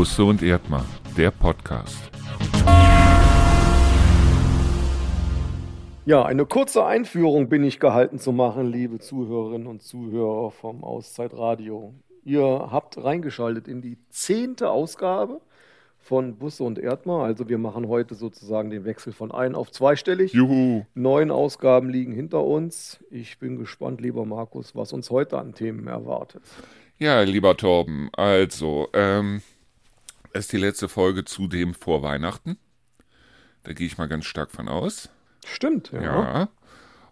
Busse und Erdmann, der Podcast. Ja, eine kurze Einführung bin ich gehalten zu machen, liebe Zuhörerinnen und Zuhörer vom Auszeitradio. Ihr habt reingeschaltet in die zehnte Ausgabe von Busse und Erdmann. Also wir machen heute sozusagen den Wechsel von ein auf zweistellig. Juhu! Neun Ausgaben liegen hinter uns. Ich bin gespannt, lieber Markus, was uns heute an Themen erwartet. Ja, lieber Torben, also, ähm, es ist die letzte Folge zudem vor Weihnachten. Da gehe ich mal ganz stark von aus. Stimmt, ja. Ja.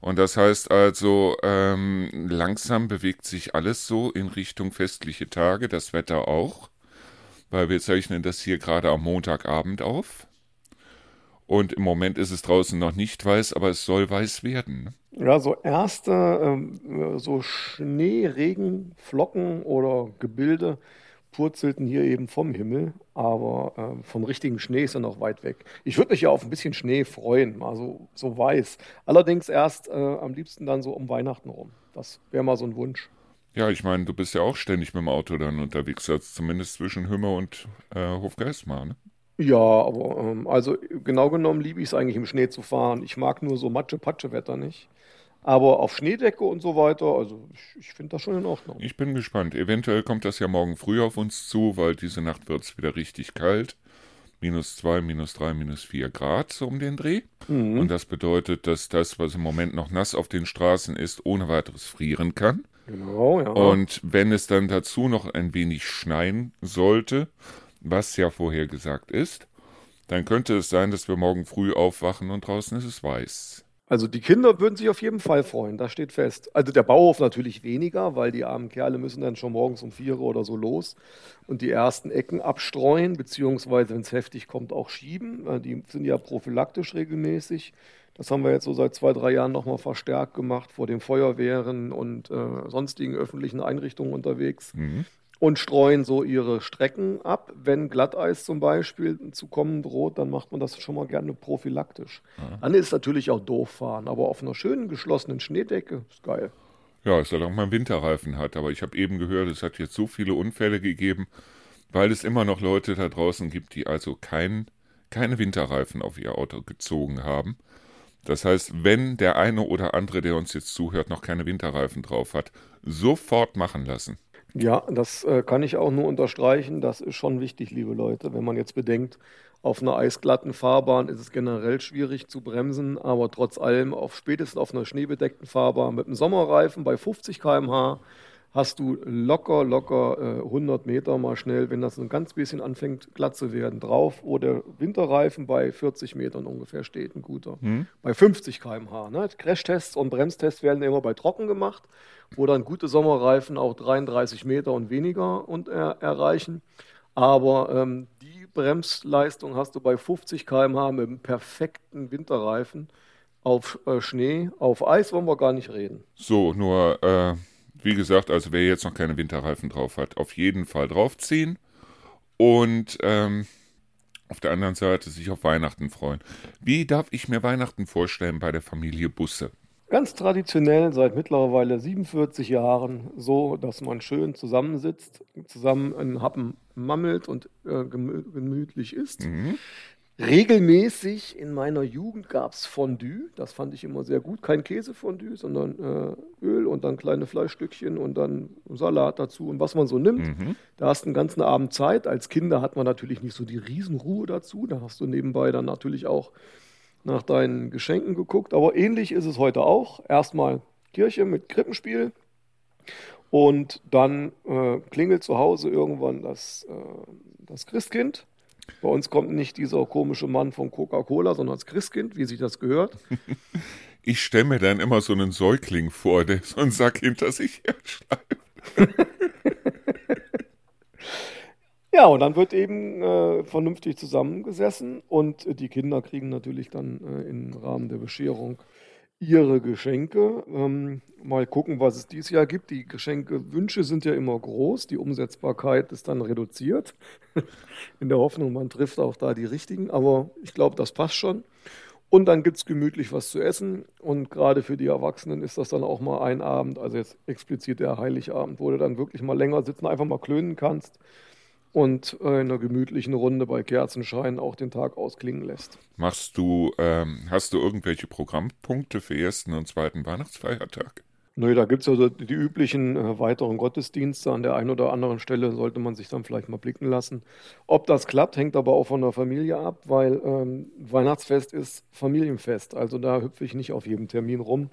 Und das heißt also, ähm, langsam bewegt sich alles so in Richtung festliche Tage, das Wetter auch, weil wir zeichnen das hier gerade am Montagabend auf. Und im Moment ist es draußen noch nicht weiß, aber es soll weiß werden. Ja, so erste ähm, so Schnee, Regen, Flocken oder Gebilde purzelten hier eben vom Himmel, aber äh, vom richtigen Schnee ist er noch weit weg. Ich würde mich ja auf ein bisschen Schnee freuen, mal so, so weiß. Allerdings erst äh, am liebsten dann so um Weihnachten rum. Das wäre mal so ein Wunsch. Ja, ich meine, du bist ja auch ständig mit dem Auto dann unterwegs, also zumindest zwischen Hümme und äh, Hofgeismar, ne? Ja, aber ähm, also genau genommen liebe ich es eigentlich im Schnee zu fahren. Ich mag nur so Matsche-Patsche-Wetter nicht. Aber auf Schneedecke und so weiter, also ich, ich finde das schon in Ordnung. Ich bin gespannt. Eventuell kommt das ja morgen früh auf uns zu, weil diese Nacht wird es wieder richtig kalt. Minus zwei, minus drei, minus vier Grad so um den Dreh. Mhm. Und das bedeutet, dass das, was im Moment noch nass auf den Straßen ist, ohne weiteres frieren kann. Genau, ja. Und wenn es dann dazu noch ein wenig schneien sollte, was ja vorher gesagt ist, dann könnte es sein, dass wir morgen früh aufwachen und draußen ist es weiß. Also die Kinder würden sich auf jeden Fall freuen, das steht fest. Also der Bauhof natürlich weniger, weil die armen Kerle müssen dann schon morgens um vier oder so los und die ersten Ecken abstreuen, beziehungsweise wenn es heftig kommt, auch schieben. Äh, Die sind ja prophylaktisch regelmäßig. Das haben wir jetzt so seit zwei, drei Jahren nochmal verstärkt gemacht, vor den Feuerwehren und äh, sonstigen öffentlichen Einrichtungen unterwegs Mhm. Und streuen so ihre Strecken ab. Wenn Glatteis zum Beispiel zu kommen droht, dann macht man das schon mal gerne prophylaktisch. Dann ist natürlich auch doof fahren, aber auf einer schönen geschlossenen Schneedecke ist geil. Ja, auch mal einen Winterreifen hat, aber ich habe eben gehört, es hat jetzt so viele Unfälle gegeben, weil es immer noch Leute da draußen gibt, die also kein, keine Winterreifen auf ihr Auto gezogen haben. Das heißt, wenn der eine oder andere, der uns jetzt zuhört, noch keine Winterreifen drauf hat, sofort machen lassen. Ja, das äh, kann ich auch nur unterstreichen. Das ist schon wichtig, liebe Leute. Wenn man jetzt bedenkt, auf einer eisglatten Fahrbahn ist es generell schwierig zu bremsen, aber trotz allem auf spätestens auf einer schneebedeckten Fahrbahn mit einem Sommerreifen bei 50 km/h hast du locker, locker äh, 100 Meter mal schnell, wenn das ein ganz bisschen anfängt glatt zu werden, drauf, wo der Winterreifen bei 40 Metern ungefähr steht, ein guter. Bei 50 km/h. Ne? Crashtests und Bremstests werden immer bei trocken gemacht, wo dann gute Sommerreifen auch 33 Meter und weniger und, äh, erreichen. Aber ähm, die Bremsleistung hast du bei 50 km/h mit einem perfekten Winterreifen auf äh, Schnee. Auf Eis wollen wir gar nicht reden. So, nur, äh, wie gesagt, also wer jetzt noch keine Winterreifen drauf hat, auf jeden Fall draufziehen. Und ähm, auf der anderen Seite sich auf Weihnachten freuen. Wie darf ich mir Weihnachten vorstellen bei der Familie Busse? Ganz traditionell seit mittlerweile 47 Jahren so, dass man schön zusammensitzt, zusammen einen Happen mammelt und äh, gemü gemütlich isst. Regelmäßig in meiner Jugend gab es Fondue, das fand ich immer sehr gut. Kein Käsefondue, sondern äh, Öl und dann kleine Fleischstückchen und dann Salat dazu und was man so nimmt. Da hast du einen ganzen Abend Zeit. Als Kinder hat man natürlich nicht so die Riesenruhe dazu. Da hast du nebenbei dann natürlich auch nach deinen Geschenken geguckt. Aber ähnlich ist es heute auch. Erstmal Kirche mit Krippenspiel und dann äh, klingelt zu Hause irgendwann das, äh, das Christkind. Bei uns kommt nicht dieser komische Mann von Coca-Cola, sondern das Christkind, wie sich das gehört. Ich stelle mir dann immer so einen Säugling vor, der so einen Sack hinter sich herschleift. Ja, und dann wird eben äh, vernünftig zusammengesessen und die Kinder kriegen natürlich dann äh, im Rahmen der Bescherung ihre Geschenke. Ähm, mal gucken, was es dieses Jahr gibt. Die Geschenkewünsche sind ja immer groß, die Umsetzbarkeit ist dann reduziert. In der Hoffnung, man trifft auch da die richtigen, aber ich glaube, das passt schon. Und dann gibt es gemütlich was zu essen. Und gerade für die Erwachsenen ist das dann auch mal ein Abend, also jetzt explizit der Heiligabend, wo du dann wirklich mal länger sitzen, einfach mal klönen kannst und äh, in einer gemütlichen Runde bei Kerzenschein auch den Tag ausklingen lässt. Machst du, ähm, hast du irgendwelche Programmpunkte für ersten und zweiten Weihnachtsfeiertag? Nö, da gibt es also die üblichen äh, weiteren Gottesdienste. An der einen oder anderen Stelle sollte man sich dann vielleicht mal blicken lassen. Ob das klappt, hängt aber auch von der Familie ab, weil ähm, Weihnachtsfest ist Familienfest. Also da hüpfe ich nicht auf jedem Termin rum.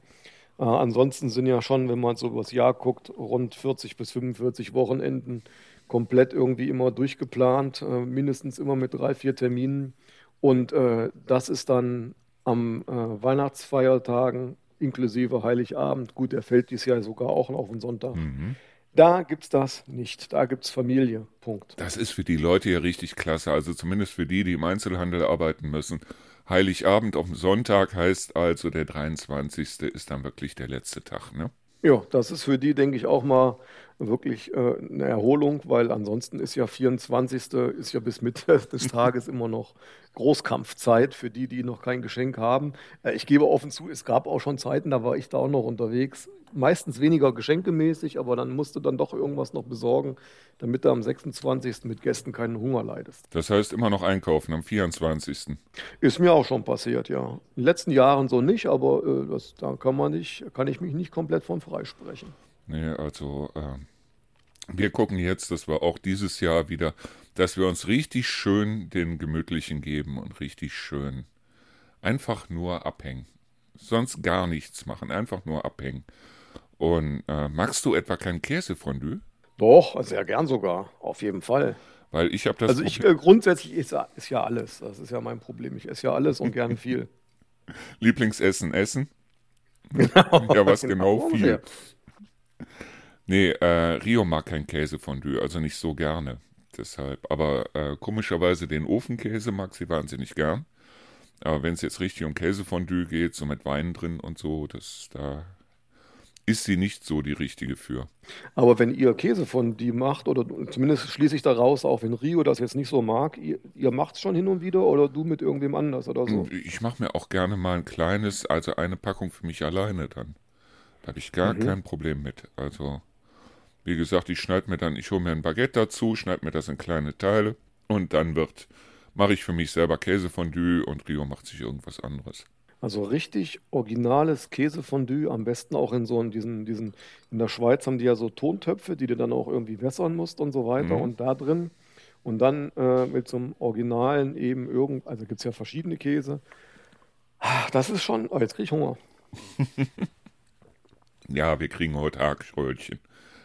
Äh, ansonsten sind ja schon, wenn man so übers Jahr guckt, rund 40 bis 45 Wochenenden komplett irgendwie immer durchgeplant, äh, mindestens immer mit drei, vier Terminen. Und äh, das ist dann am äh, Weihnachtsfeiertagen inklusive Heiligabend. Gut, der fällt dieses Jahr sogar auch auf den Sonntag. Mhm. Da gibt es das nicht. Da gibt es Familie. Punkt. Das ist für die Leute ja richtig klasse. Also zumindest für die, die im Einzelhandel arbeiten müssen. Heiligabend auf dem Sonntag heißt also, der 23. ist dann wirklich der letzte Tag, ne? Ja, das ist für die, denke ich, auch mal wirklich äh, eine Erholung, weil ansonsten ist ja 24. ist ja bis Mitte des Tages immer noch Großkampfzeit für die, die noch kein Geschenk haben. Äh, ich gebe offen zu, es gab auch schon Zeiten, da war ich da auch noch unterwegs. Meistens weniger geschenkemäßig, aber dann musst du dann doch irgendwas noch besorgen, damit du am 26. mit Gästen keinen Hunger leidest. Das heißt immer noch einkaufen am 24. Ist mir auch schon passiert, ja. In den letzten Jahren so nicht, aber äh, das, da kann man nicht, kann ich mich nicht komplett von freisprechen. Nee, also äh, wir gucken jetzt, dass wir auch dieses Jahr wieder, dass wir uns richtig schön den Gemütlichen geben und richtig schön einfach nur abhängen. Sonst gar nichts machen, einfach nur abhängen. Und äh, magst du etwa kein Käsefondue? Doch, sehr gern sogar, auf jeden Fall. Weil ich habe das. Also ich äh, grundsätzlich ist, ist ja alles. Das ist ja mein Problem. Ich esse ja alles und gern viel. Lieblingsessen, Essen? Genau. Ja, was genau, genau viel. Nee, äh, Rio mag kein Käsefondue, also nicht so gerne. Deshalb. Aber äh, komischerweise den Ofenkäse mag sie wahnsinnig gern. Aber wenn es jetzt richtig um Käsefondue geht, so mit Wein drin und so, das da ist sie nicht so die richtige für. Aber wenn ihr Käsefondue macht, oder zumindest schließe ich daraus, auch wenn Rio das jetzt nicht so mag, ihr, ihr macht es schon hin und wieder oder du mit irgendwem anders oder so? Ich mache mir auch gerne mal ein kleines, also eine Packung für mich alleine dann. Da habe ich gar mhm. kein Problem mit. Also, wie gesagt, ich schneide mir dann, ich hole mir ein Baguette dazu, schneide mir das in kleine Teile und dann wird, mache ich für mich selber Käsefondue und Rio macht sich irgendwas anderes. Also richtig originales Käsefondue, am besten auch in so in diesen, diesen, in der Schweiz haben die ja so Tontöpfe, die du dann auch irgendwie wässern musst und so weiter. Mhm. Und da drin und dann äh, mit so einem originalen eben irgend, also gibt es ja verschiedene Käse. Ah, das ist schon, oh, jetzt kriege ich Hunger. Ja, wir kriegen heute Hackröllchen.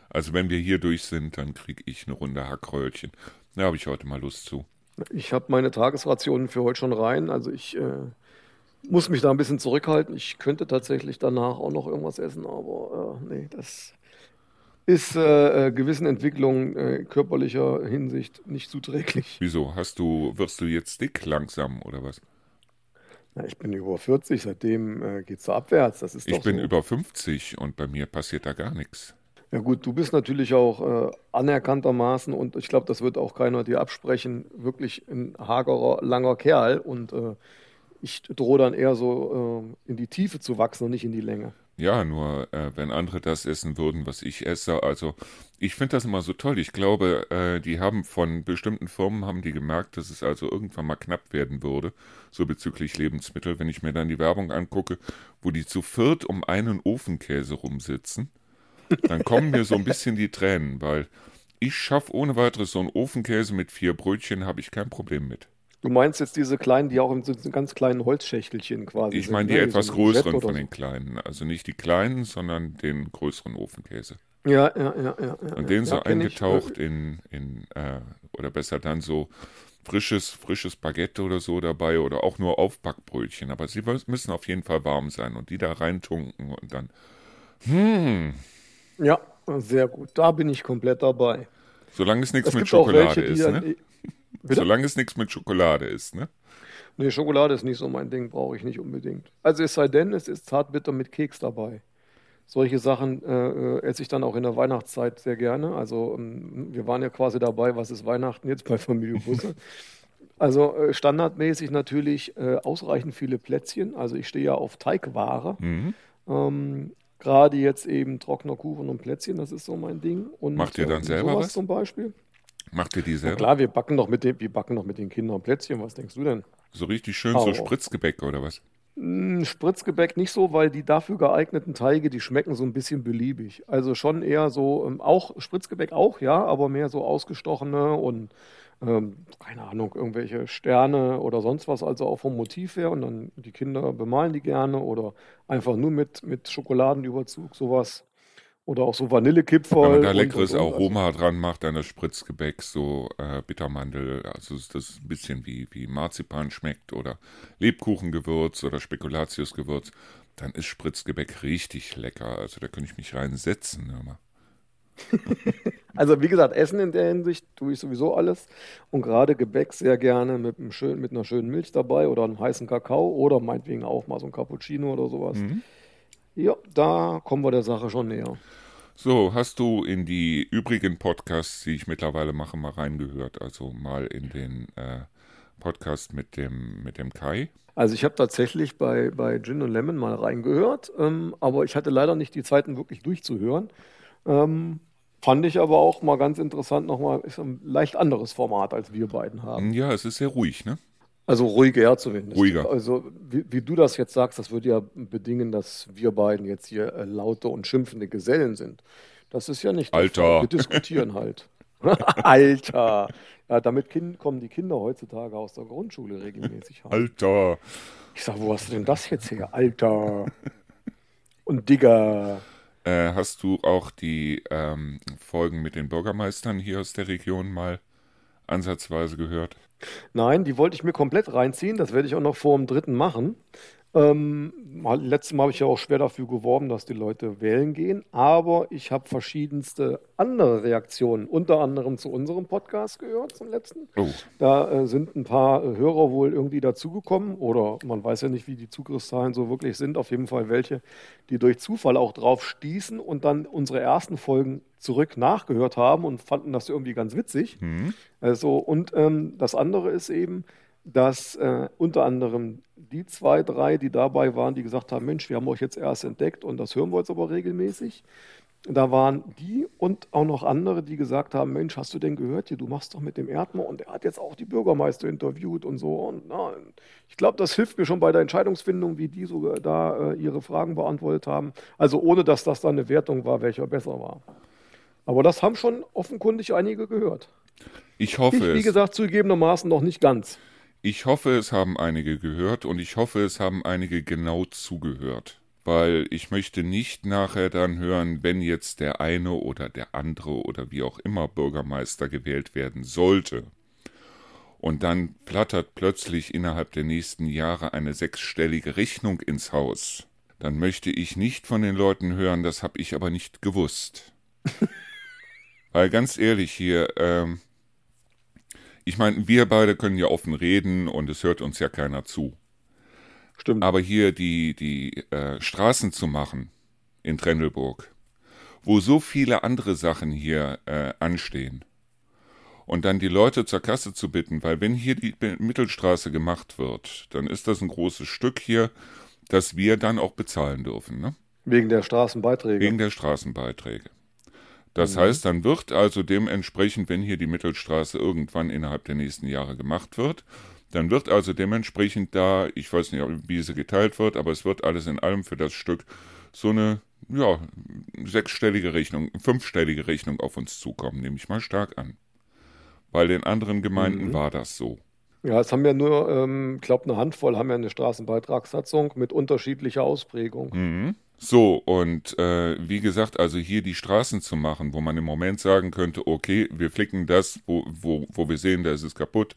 Also wenn wir hier durch sind, dann kriege ich eine Runde Hackröllchen. Da habe ich heute mal Lust zu. Ich habe meine Tagesrationen für heute schon rein. Also ich äh, muss mich da ein bisschen zurückhalten. Ich könnte tatsächlich danach auch noch irgendwas essen, aber äh, nee, das ist äh, äh gewissen Entwicklungen äh, körperlicher Hinsicht nicht zuträglich. Wieso? Hast du, wirst du jetzt dick langsam oder was? Na, ich bin über 40, seitdem äh, geht es so abwärts. Das ist ich bin so. über 50 und bei mir passiert da gar nichts. Ja gut, du bist natürlich auch äh, anerkanntermaßen und ich glaube, das wird auch keiner dir absprechen, wirklich ein hagerer, langer Kerl und äh, ich drohe dann eher so äh, in die Tiefe zu wachsen und nicht in die Länge. Ja, nur äh, wenn andere das essen würden, was ich esse. Also ich finde das immer so toll. Ich glaube, äh, die haben von bestimmten Firmen haben die gemerkt, dass es also irgendwann mal knapp werden würde, so bezüglich Lebensmittel. Wenn ich mir dann die Werbung angucke, wo die zu viert um einen Ofenkäse rumsitzen, dann kommen mir so ein bisschen die Tränen, weil ich schaffe ohne weiteres so einen Ofenkäse mit vier Brötchen, habe ich kein Problem mit. Du meinst jetzt diese kleinen, die auch in so ganz kleinen Holzschächtelchen quasi Ich meine die ne? etwas so größeren von den kleinen. Also nicht die kleinen, sondern den größeren Ofenkäse. Ja, ja, ja. ja, ja Und den ja, so eingetaucht ich, in, in äh, oder besser dann so frisches, frisches Baguette oder so dabei oder auch nur Aufbackbrötchen. Aber sie müssen auf jeden Fall warm sein und die da reintunken und dann. Hm. Ja, sehr gut. Da bin ich komplett dabei. Solange es nichts es mit Schokolade welche, ist, ne? Bitte? Solange es nichts mit Schokolade ist, ne? Nee, Schokolade ist nicht so mein Ding, brauche ich nicht unbedingt. Also es sei denn, es ist zartbitter mit Keks dabei. Solche Sachen äh, äh, esse ich dann auch in der Weihnachtszeit sehr gerne. Also ähm, wir waren ja quasi dabei, was ist Weihnachten jetzt bei Familie Busse. also äh, standardmäßig natürlich äh, ausreichend viele Plätzchen. Also ich stehe ja auf Teigware. Mhm. Ähm, Gerade jetzt eben trockener Kuchen und Plätzchen, das ist so mein Ding. Und, Macht ihr dann äh, selber was? zum Beispiel. Macht ihr die Na selber? klar, wir backen noch mit den, wir backen noch mit den Kindern Plätzchen. Was denkst du denn? So richtig schön so Auch. Spritzgebäck oder was? Mm, Spritzgebäck nicht so, weil die dafür geeigneten Teige, die schmecken so ein bisschen beliebig. Also schon eher so, ähm, auch Spritzgebäck auch, ja, aber mehr so ausgestochene und ähm, keine Ahnung, irgendwelche Sterne oder sonst was, also auch vom Motiv her. Und dann die Kinder bemalen die gerne oder einfach nur mit, mit Schokoladenüberzug, sowas. Oder auch so Wenn Vanillekipferl man da leckeres und, und. Also, Aroma dran macht, dann das Spritzgebäck, so äh, Bittermandel, also das ein bisschen wie, wie Marzipan schmeckt oder Lebkuchengewürz oder Spekulatiusgewürz, dann ist Spritzgebäck richtig lecker. Also da könnte ich mich reinsetzen. Hör mal. Also wie gesagt, Essen in der Hinsicht tue ich sowieso alles und gerade Gebäck sehr gerne mit, einem schön, mit einer schönen Milch dabei oder einem heißen Kakao oder meinetwegen auch mal so ein Cappuccino oder sowas. Mhm. Ja, da kommen wir der Sache schon näher. So, hast du in die übrigen Podcasts, die ich mittlerweile mache, mal reingehört? Also mal in den äh, Podcast mit dem, mit dem Kai? Also ich habe tatsächlich bei, bei Gin und Lemon mal reingehört, ähm, aber ich hatte leider nicht die Zeiten wirklich durchzuhören. Ähm, fand ich aber auch mal ganz interessant, nochmal, ist ein leicht anderes Format, als wir beiden haben. Ja, es ist sehr ruhig, ne? Also ruhiger zumindest. Ruhiger. Also wie, wie du das jetzt sagst, das würde ja bedingen, dass wir beiden jetzt hier äh, laute und schimpfende Gesellen sind. Das ist ja nicht Alter. Fall. Wir diskutieren halt. Alter. Ja, damit kind, kommen die Kinder heutzutage aus der Grundschule regelmäßig heim. Alter. Ich sag, wo hast du denn das jetzt her? Alter. Und Digger. Äh, hast du auch die ähm, Folgen mit den Bürgermeistern hier aus der Region mal ansatzweise gehört? Nein, die wollte ich mir komplett reinziehen. Das werde ich auch noch vor dem dritten machen. Ähm, mal- letztes Mal habe ich ja auch schwer dafür geworben, dass die Leute wählen gehen. Aber ich habe verschiedenste andere Reaktionen, unter anderem zu unserem Podcast gehört, zum letzten. Oh, Da äh, sind ein paar äh, Hörer wohl irgendwie dazugekommen oder man weiß ja nicht, wie die Zugriffszahlen so wirklich sind. Auf jeden Fall welche, die durch Zufall auch drauf stießen und dann unsere ersten Folgen zurück nachgehört haben und fanden das irgendwie ganz witzig. hm. Also, und ähm, das andere ist eben, dass äh, unter anderem die zwei, drei, die dabei waren, die gesagt haben, Mensch, wir haben euch jetzt erst entdeckt und das hören wir jetzt aber regelmäßig. Da waren die und auch noch andere, die gesagt haben, Mensch, hast du denn gehört, hier, du machst doch mit dem Erdmann und er hat jetzt auch die Bürgermeister interviewt und so. Und na, ich glaube, das hilft mir schon bei der Entscheidungsfindung, wie die sogar da äh, ihre Fragen beantwortet haben. Also ohne, dass das dann eine Wertung war, welcher besser war. Aber das haben schon offenkundig einige gehört. Ich Ich, hoffe wie es. gesagt, zugegebenermaßen noch nicht ganz. Ich hoffe, es haben einige gehört und ich hoffe, es haben einige genau zugehört. Weil ich möchte nicht nachher dann hören, wenn jetzt der eine oder der andere oder wie auch immer Bürgermeister gewählt werden sollte. Und dann flattert plötzlich innerhalb der nächsten Jahre eine sechsstellige Rechnung ins Haus. Dann möchte ich nicht von den Leuten hören, das habe ich aber nicht gewusst. Weil ganz ehrlich hier, ähm, ich meine, wir beide können ja offen reden und es hört uns ja keiner zu. Stimmt. Aber hier die, die äh, Straßen zu machen in Trendelburg, wo so viele andere Sachen hier äh, anstehen, und dann die Leute zur Kasse zu bitten, weil wenn hier die Mittelstraße gemacht wird, dann ist das ein großes Stück hier, das wir dann auch bezahlen dürfen, ne? Wegen der Straßenbeiträge. wegen der Straßenbeiträge. Das heißt, dann wird also dementsprechend, wenn hier die Mittelstraße irgendwann innerhalb der nächsten Jahre gemacht wird, dann wird also dementsprechend da, ich weiß nicht, wie sie geteilt wird, aber es wird alles in allem für das Stück so eine, ja, sechsstellige Rechnung, fünfstellige Rechnung auf uns zukommen, nehme ich mal stark an. Bei den anderen Gemeinden war das so. Ja, es haben ja nur, ähm, ich glaube, eine Handvoll haben ja eine Straßenbeitragssatzung mit unterschiedlicher Ausprägung. Mhm. So, und äh, wie gesagt, also hier die Straßen zu machen, wo man im Moment sagen könnte, okay, wir flicken das, wo, wo, wo wir sehen, da ist es kaputt,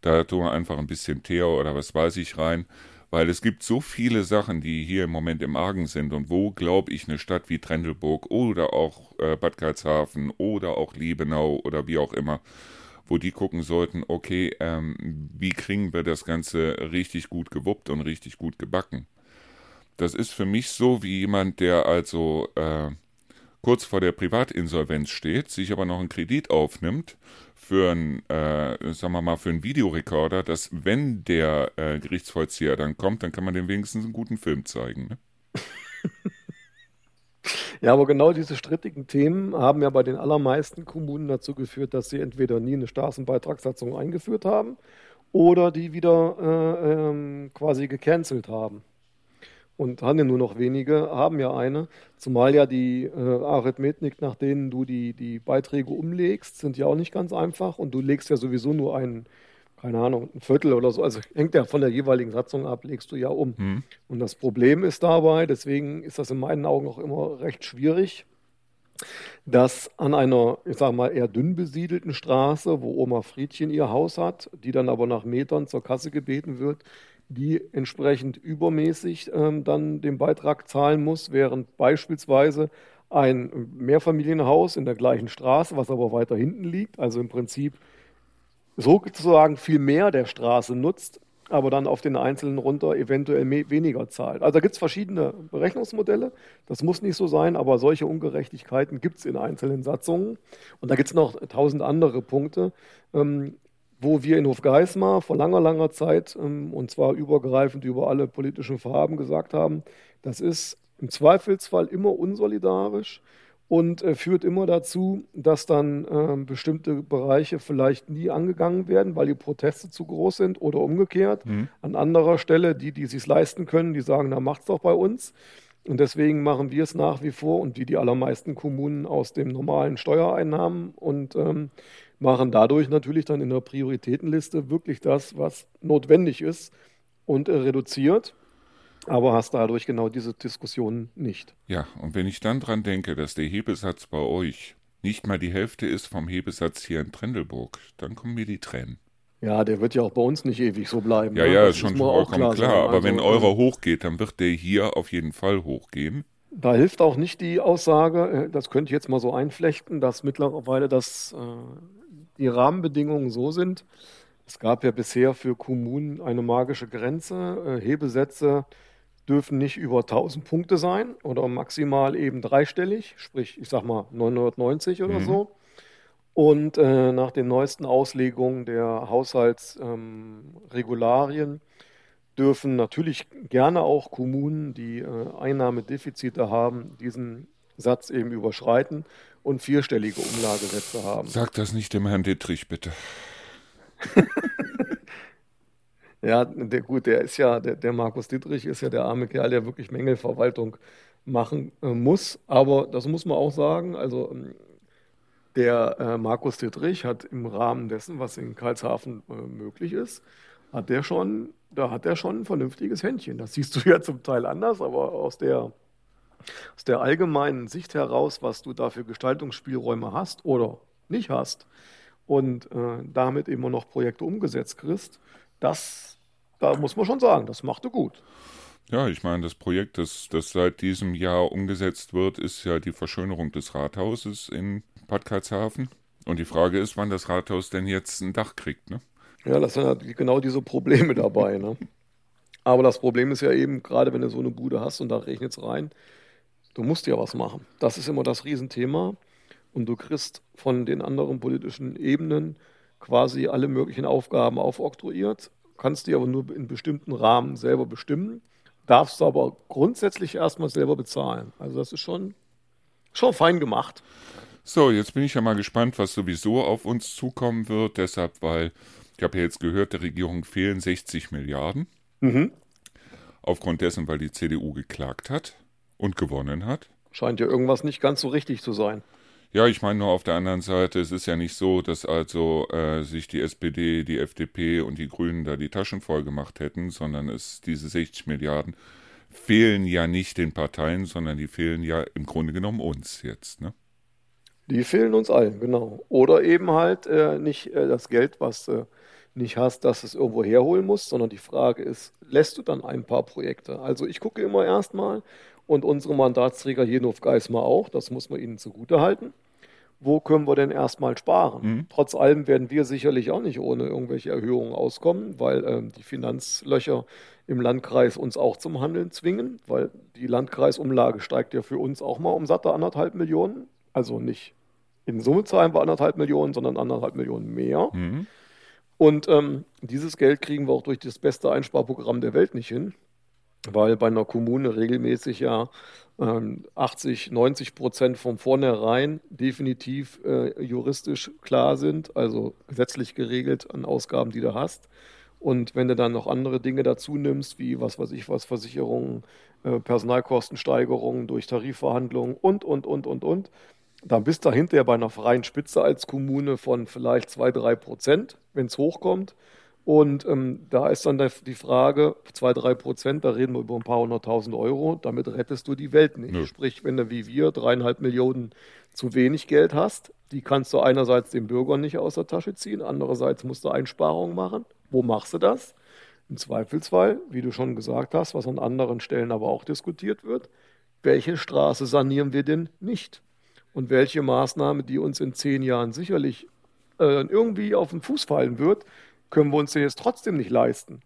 da tun wir einfach ein bisschen Teer oder was weiß ich rein, weil es gibt so viele Sachen, die hier im Moment im Argen sind und wo, glaube ich, eine Stadt wie Trendelburg oder auch äh, Bad Karlshafen oder auch Liebenau oder wie auch immer, wo die gucken sollten, okay, ähm, wie kriegen wir das Ganze richtig gut gewuppt und richtig gut gebacken. Das ist für mich so wie jemand, der also äh, kurz vor der Privatinsolvenz steht, sich aber noch einen Kredit aufnimmt für einen, äh, sagen wir mal, für einen Videorekorder, dass wenn der äh, Gerichtsvollzieher dann kommt, dann kann man dem wenigstens einen guten Film zeigen. Ne? Ja, aber genau diese strittigen Themen haben ja bei den allermeisten Kommunen dazu geführt, dass sie entweder nie eine Straßenbeitragssatzung eingeführt haben oder die wieder äh, ähm, quasi gecancelt haben. Und haben ja nur noch wenige, haben ja eine. Zumal ja die äh, Arithmetik, nach denen du die, die Beiträge umlegst, sind ja auch nicht ganz einfach. Und du legst ja sowieso nur einen keine Ahnung, ein Viertel oder so, also hängt ja von der jeweiligen Satzung ab, legst du ja um. Mhm. Und das Problem ist dabei, deswegen ist das in meinen Augen auch immer recht schwierig, dass an einer, ich sag mal, eher dünn besiedelten Straße, wo Oma Friedchen ihr Haus hat, die dann aber nach Metern zur Kasse gebeten wird, die entsprechend übermäßig ähm, dann den Beitrag zahlen muss, während beispielsweise ein Mehrfamilienhaus in der gleichen Straße, was aber weiter hinten liegt, also im Prinzip sozusagen viel mehr der Straße nutzt, aber dann auf den Einzelnen runter eventuell weniger zahlt. Also da gibt es verschiedene Berechnungsmodelle. Das muss nicht so sein, aber solche Ungerechtigkeiten gibt es in einzelnen Satzungen. Und da gibt es noch tausend andere Punkte, ähm, wo wir in Hofgeismar vor langer, langer Zeit, ähm, und zwar übergreifend über alle politischen Farben, gesagt haben, das ist im Zweifelsfall immer unsolidarisch und äh, führt immer dazu, dass dann äh, bestimmte Bereiche vielleicht nie angegangen werden, weil die Proteste zu groß sind oder umgekehrt. Mhm. An anderer Stelle, die, die es sich leisten können, die sagen, na macht's doch bei uns. Und deswegen machen wir es nach wie vor und wie die allermeisten Kommunen aus dem normalen Steuereinnahmen und ähm, machen dadurch natürlich dann in der Prioritätenliste wirklich das, was notwendig ist und äh, reduziert aber hast dadurch genau diese Diskussion nicht. Ja, und wenn ich dann dran denke, dass der Hebesatz bei euch nicht mal die Hälfte ist vom Hebesatz hier in Trendelburg, dann kommen mir die Tränen. Ja, der wird ja auch bei uns nicht ewig so bleiben. Ja, ne? ja, das ist schon vollkommen klar. klar. Aber also, wenn eurer hochgeht, dann wird der hier auf jeden Fall hochgehen. Da hilft auch nicht die Aussage, äh, das könnte ich jetzt mal so einflechten, dass mittlerweile das, äh, die Rahmenbedingungen so sind. Es gab ja bisher für Kommunen eine magische Grenze, äh, Hebesätze dürfen nicht über 1000 Punkte sein oder maximal eben dreistellig, sprich, ich sag mal 990 oder mhm. so. Und äh, nach den neuesten Auslegungen der Haushaltsregularien ähm, dürfen natürlich gerne auch Kommunen, die äh, Einnahmedefizite haben, diesen Satz eben überschreiten und vierstellige Umlagesätze haben. Sag das nicht dem Herrn Dittrich, bitte. Ja, der, gut, der ist ja, der, der Markus Dietrich ist ja der arme Kerl, der wirklich Mängelverwaltung machen äh, muss. Aber das muss man auch sagen, also ähm, der äh, Markus Dietrich hat im Rahmen dessen, was in Karlshafen äh, möglich ist, hat der schon, da hat er schon ein vernünftiges Händchen. Das siehst du ja zum Teil anders, aber aus der, aus der allgemeinen Sicht heraus, was du da für Gestaltungsspielräume hast oder nicht hast und äh, damit immer noch Projekte umgesetzt kriegst, das, da muss man schon sagen, das macht er gut. Ja, ich meine, das Projekt, das, das seit diesem Jahr umgesetzt wird, ist ja die Verschönerung des Rathauses in Bad Karlshafen. Und die Frage ist, wann das Rathaus denn jetzt ein Dach kriegt, ne? Ja, das sind ja genau diese Probleme dabei, ne? Aber das Problem ist ja eben, gerade wenn du so eine Bude hast und da regnet es rein, du musst ja was machen. Das ist immer das Riesenthema. Und du kriegst von den anderen politischen Ebenen quasi alle möglichen Aufgaben aufoktroyiert, kannst die aber nur in bestimmten Rahmen selber bestimmen, darfst du aber grundsätzlich erstmal selber bezahlen. Also das ist schon, schon fein gemacht. So, jetzt bin ich ja mal gespannt, was sowieso auf uns zukommen wird. Deshalb, weil ich habe ja jetzt gehört, der Regierung fehlen 60 Milliarden. Mhm. Aufgrund dessen, weil die CDU geklagt hat und gewonnen hat. Scheint ja irgendwas nicht ganz so richtig zu sein. Ja, ich meine nur auf der anderen Seite, es ist ja nicht so, dass also äh, sich die SPD, die FDP und die Grünen da die Taschen voll gemacht hätten, sondern es diese 60 Milliarden fehlen ja nicht den Parteien, sondern die fehlen ja im Grunde genommen uns jetzt, ne? Die fehlen uns allen, genau. Oder eben halt äh, nicht äh, das Geld, was du nicht hast, dass es irgendwo herholen musst, sondern die Frage ist, lässt du dann ein paar Projekte? Also ich gucke immer erstmal, und unsere Mandatsträger Jenhof Geismar auch, das muss man ihnen zugute halten. Wo können wir denn erstmal sparen? Mhm. Trotz allem werden wir sicherlich auch nicht ohne irgendwelche Erhöhungen auskommen, weil ähm, die Finanzlöcher im Landkreis uns auch zum Handeln zwingen, weil die Landkreisumlage steigt ja für uns auch mal um satte anderthalb Millionen. Also nicht in Summe zahlen wir anderthalb Millionen, sondern anderthalb Millionen mehr. Mhm. Und ähm, dieses Geld kriegen wir auch durch das beste Einsparprogramm der Welt nicht hin. Weil bei einer Kommune regelmäßig ja 80, ähm, 90 Prozent von vornherein definitiv äh, juristisch klar sind, also gesetzlich geregelt an Ausgaben, die du hast. Und wenn du dann noch andere Dinge dazu nimmst, wie was weiß ich was, Versicherungen, äh, Personalkostensteigerungen durch Tarifverhandlungen und, und, und, und, und, dann bist du hinterher bei einer freien Spitze als Kommune von vielleicht 2, 3 Prozent, wenn es hochkommt. Und ähm, da ist dann die Frage, 2, 3 Prozent, da reden wir über ein paar hunderttausend Euro, damit rettest du die Welt nicht. Ja. Sprich, wenn du wie wir dreieinhalb Millionen zu wenig Geld hast, die kannst du einerseits dem Bürger nicht aus der Tasche ziehen, andererseits musst du Einsparungen machen. Wo machst du das? Im Zweifelsfall, wie du schon gesagt hast, was an anderen Stellen aber auch diskutiert wird, welche Straße sanieren wir denn nicht? Und welche Maßnahme, die uns in zehn Jahren sicherlich äh, irgendwie auf den Fuß fallen wird, können wir uns den jetzt trotzdem nicht leisten.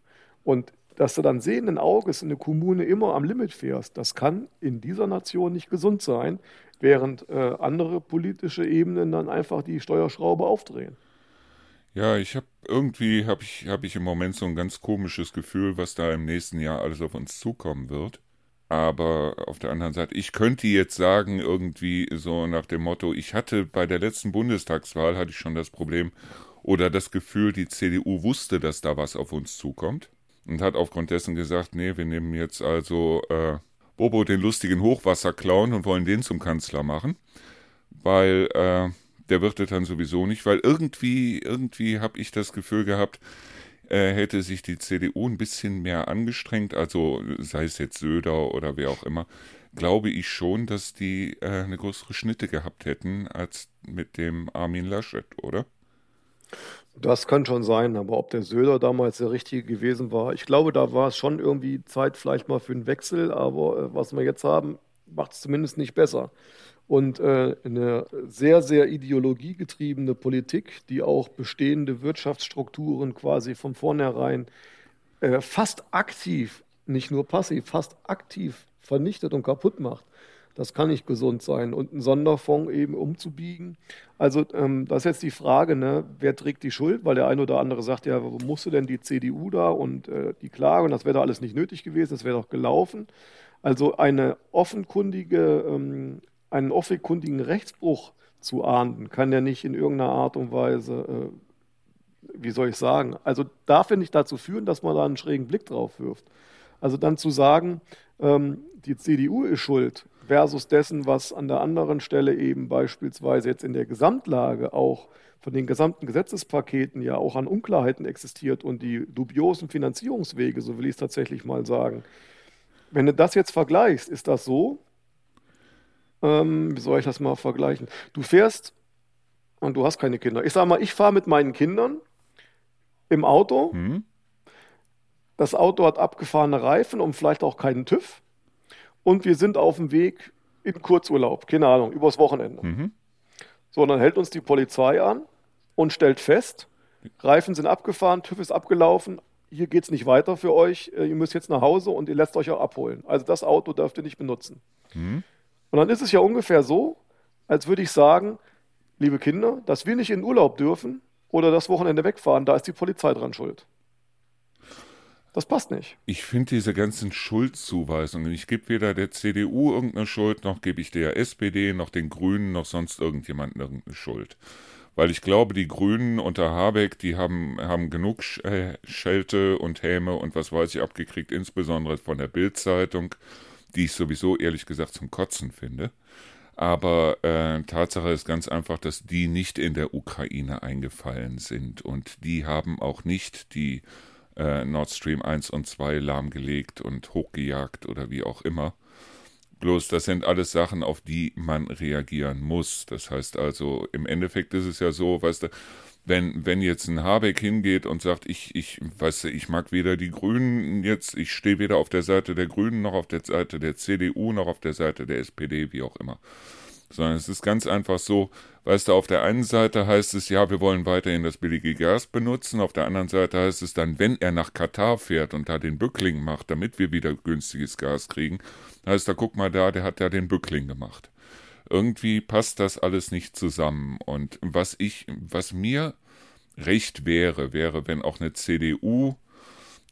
Und dass du dann sehenden Auges in eine Kommune immer am Limit fährst, das kann in dieser Nation nicht gesund sein, während äh, andere politische Ebenen dann einfach die Steuerschraube aufdrehen. Ja, ich habe irgendwie habe ich habe ich im Moment so ein ganz komisches Gefühl, was da im nächsten Jahr alles auf uns zukommen wird. Aber auf der anderen Seite, ich könnte jetzt sagen, irgendwie so nach dem Motto, ich hatte bei der letzten Bundestagswahl hatte ich schon das Problem, oder das Gefühl, die CDU wusste, dass da was auf uns zukommt und hat aufgrund dessen gesagt, nee, wir nehmen jetzt also äh, Bobo den lustigen Hochwasserclown und wollen den zum Kanzler machen, weil äh, der wird es dann sowieso nicht, weil irgendwie, irgendwie habe ich das Gefühl gehabt, äh, hätte sich die CDU ein bisschen mehr angestrengt, also sei es jetzt Söder oder wer auch immer, glaube ich schon, dass die äh, eine größere Schnitte gehabt hätten als mit dem Armin Laschet, oder? Das kann schon sein, aber ob der Söder damals der Richtige gewesen war, ich glaube, da war es schon irgendwie Zeit vielleicht mal für einen Wechsel, aber äh, was wir jetzt haben, macht es zumindest nicht besser. Und äh, eine sehr, sehr ideologiegetriebene Politik, die auch bestehende Wirtschaftsstrukturen quasi von vornherein äh, fast aktiv, nicht nur passiv, fast aktiv vernichtet und kaputt macht, das kann nicht gesund sein. Und einen Sonderfonds eben umzubiegen. Also ähm, das ist jetzt die Frage, ne, wer trägt die Schuld? Weil der eine oder andere sagt, ja, wo musste denn die CDU da und äh, die Klage und das wäre doch alles nicht nötig gewesen, das wäre doch gelaufen. Also eine offenkundige, ähm, einen offenkundigen Rechtsbruch zu ahnden, kann ja nicht in irgendeiner Art und Weise, äh, wie soll ich sagen, also darf ja nicht dazu führen, dass man da einen schrägen Blick drauf wirft. Also dann zu sagen, ähm, die CDU ist schuld, versus dessen, was an der anderen Stelle eben beispielsweise jetzt in der Gesamtlage auch von den gesamten Gesetzespaketen ja auch an Unklarheiten existiert und die dubiosen Finanzierungswege, so will ich es tatsächlich mal sagen. Wenn du das jetzt vergleichst, ist das so, ähm, wie soll ich das mal vergleichen? Du fährst und du hast keine Kinder. Ich sage mal, ich fahre mit meinen Kindern im Auto. Mhm. Das Auto hat abgefahrene Reifen und vielleicht auch keinen TÜV und wir sind auf dem Weg in Kurzurlaub, keine Ahnung, übers Wochenende. Mhm. So, und dann hält uns die Polizei an und stellt fest, Reifen sind abgefahren, TÜV ist abgelaufen, hier geht es nicht weiter für euch, äh, ihr müsst jetzt nach Hause und ihr lasst euch auch abholen. Also das Auto dürft ihr nicht benutzen. Mhm. Und dann ist es ja ungefähr so, als würde ich sagen, liebe Kinder, dass wir nicht in Urlaub dürfen oder das Wochenende wegfahren, da ist die Polizei dran schuld. Das passt nicht. Ich finde diese ganzen Schuldzuweisungen, ich gebe weder der CDU irgendeine Schuld, noch gebe ich der SPD, noch den Grünen, noch sonst irgendjemandem irgendeine Schuld. Weil ich glaube, die Grünen unter Habeck, die haben, haben genug äh, Schelte und Häme und was weiß ich abgekriegt, insbesondere von der Bildzeitung, die ich sowieso ehrlich gesagt zum Kotzen finde. Aber äh, Tatsache ist ganz einfach, dass die nicht in der Ukraine eingefallen sind und die haben auch nicht die äh, Nord Stream 1 und 2 lahmgelegt und hochgejagt oder wie auch immer. Bloß das sind alles Sachen, auf die man reagieren muss. Das heißt also, im Endeffekt ist es ja so, weißt du, wenn, wenn jetzt ein Habeck hingeht und sagt, ich, ich, weißt du, ich mag weder die Grünen jetzt, ich stehe weder auf der Seite der Grünen noch auf der Seite der CDU noch auf der Seite der SPD, wie auch immer sondern es ist ganz einfach so, weißt du, auf der einen Seite heißt es, ja, wir wollen weiterhin das billige Gas benutzen, auf der anderen Seite heißt es dann, wenn er nach Katar fährt und da den Bückling macht, damit wir wieder günstiges Gas kriegen, heißt er, guck mal da, der hat ja den Bückling gemacht. Irgendwie passt das alles nicht zusammen. Und was ich, was mir recht wäre, wäre, wenn auch eine CDU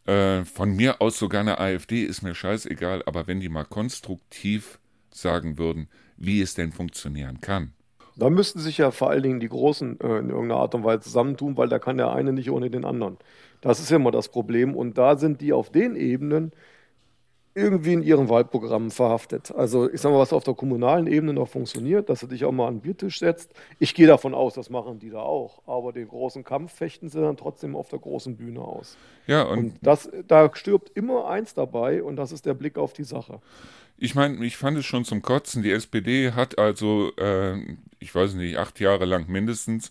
Äh, von mir aus sogar eine AfD ist mir scheißegal, aber wenn die mal konstruktiv sagen würden, wie es denn funktionieren kann. Da müssten sich ja vor allen Dingen die Großen äh, in irgendeiner Art und Weise zusammentun, weil da kann der eine nicht ohne den anderen. Das ist ja immer das Problem. Und da sind die auf den Ebenen irgendwie in ihren Wahlprogrammen verhaftet. Also ich sage mal, was auf der kommunalen Ebene noch funktioniert, dass du dich auch mal an den Biertisch setzt. Ich gehe davon aus, das machen die da auch. Aber den großen Kampf fechten sie dann trotzdem auf der großen Bühne aus. Ja, und, und das, da stirbt immer eins dabei und das ist der Blick auf die Sache. Ich meine, ich fand es schon zum Kotzen. Die SPD hat also, äh, ich weiß nicht, acht Jahre lang mindestens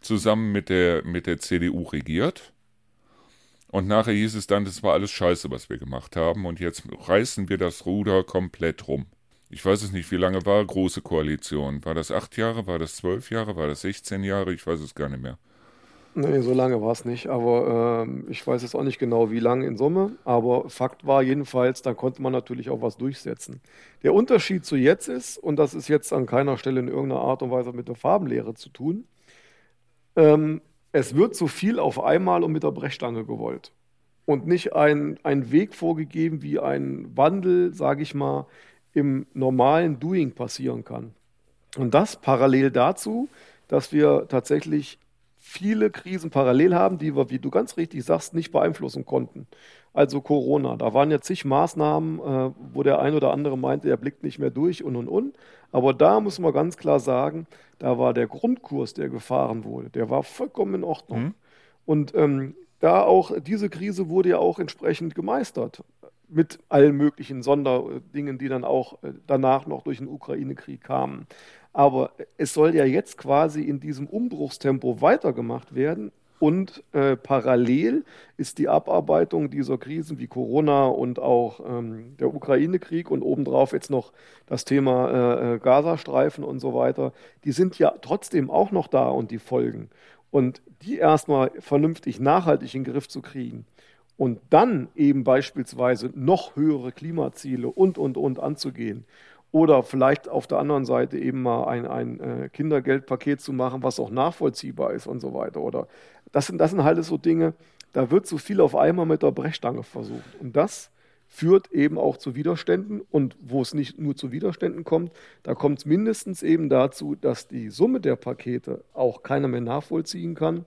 zusammen mit der, mit der CDU regiert. Und nachher hieß es dann, das war alles scheiße, was wir gemacht haben. Und jetzt reißen wir das Ruder komplett rum. Ich weiß es nicht, wie lange war große Koalition? War das acht Jahre? War das zwölf Jahre? War das 16 Jahre? Ich weiß es gar nicht mehr. Nee, so lange war es nicht. Aber äh, ich weiß jetzt auch nicht genau, wie lange in Summe. Aber Fakt war jedenfalls, da konnte man natürlich auch was durchsetzen. Der Unterschied zu jetzt ist, und das ist jetzt an keiner Stelle in irgendeiner Art und Weise mit der Farbenlehre zu tun, ähm, es wird zu viel auf einmal und mit der Brechstange gewollt. Und nicht ein, ein Weg vorgegeben, wie ein Wandel, sage ich mal, im normalen Doing passieren kann. Und das parallel dazu, dass wir tatsächlich viele Krisen parallel haben, die wir, wie du ganz richtig sagst, nicht beeinflussen konnten. Also Corona, da waren ja zig Maßnahmen, äh, wo der ein oder andere meinte, er blickt nicht mehr durch und und und. Aber da muss man ganz klar sagen, da war der Grundkurs, der gefahren wurde, der war vollkommen in Ordnung. Mhm. Und ähm, da auch, diese Krise wurde ja auch entsprechend gemeistert. Mit allen möglichen Sonderdingen, die dann auch äh, danach noch durch den Ukraine-Krieg kamen. Aber es soll ja jetzt quasi in diesem Umbruchstempo weitergemacht werden. Und äh, parallel ist die Abarbeitung dieser Krisen wie Corona und auch ähm, der Ukraine-Krieg und obendrauf jetzt noch das Thema äh, äh, Gazastreifen und so weiter, die sind ja trotzdem auch noch da und die Folgen. Und die erstmal vernünftig nachhaltig in den Griff zu kriegen und dann eben beispielsweise noch höhere Klimaziele und, und, und anzugehen oder vielleicht auf der anderen Seite eben mal ein, ein äh, Kindergeldpaket zu machen, was auch nachvollziehbar ist und so weiter. Oder das sind, das sind halt so Dinge, da wird zu viel auf einmal mit der Brechstange versucht. Und das führt eben auch zu Widerständen. Und wo es nicht nur zu Widerständen kommt, da kommt es mindestens eben dazu, dass die Summe der Pakete auch keiner mehr nachvollziehen kann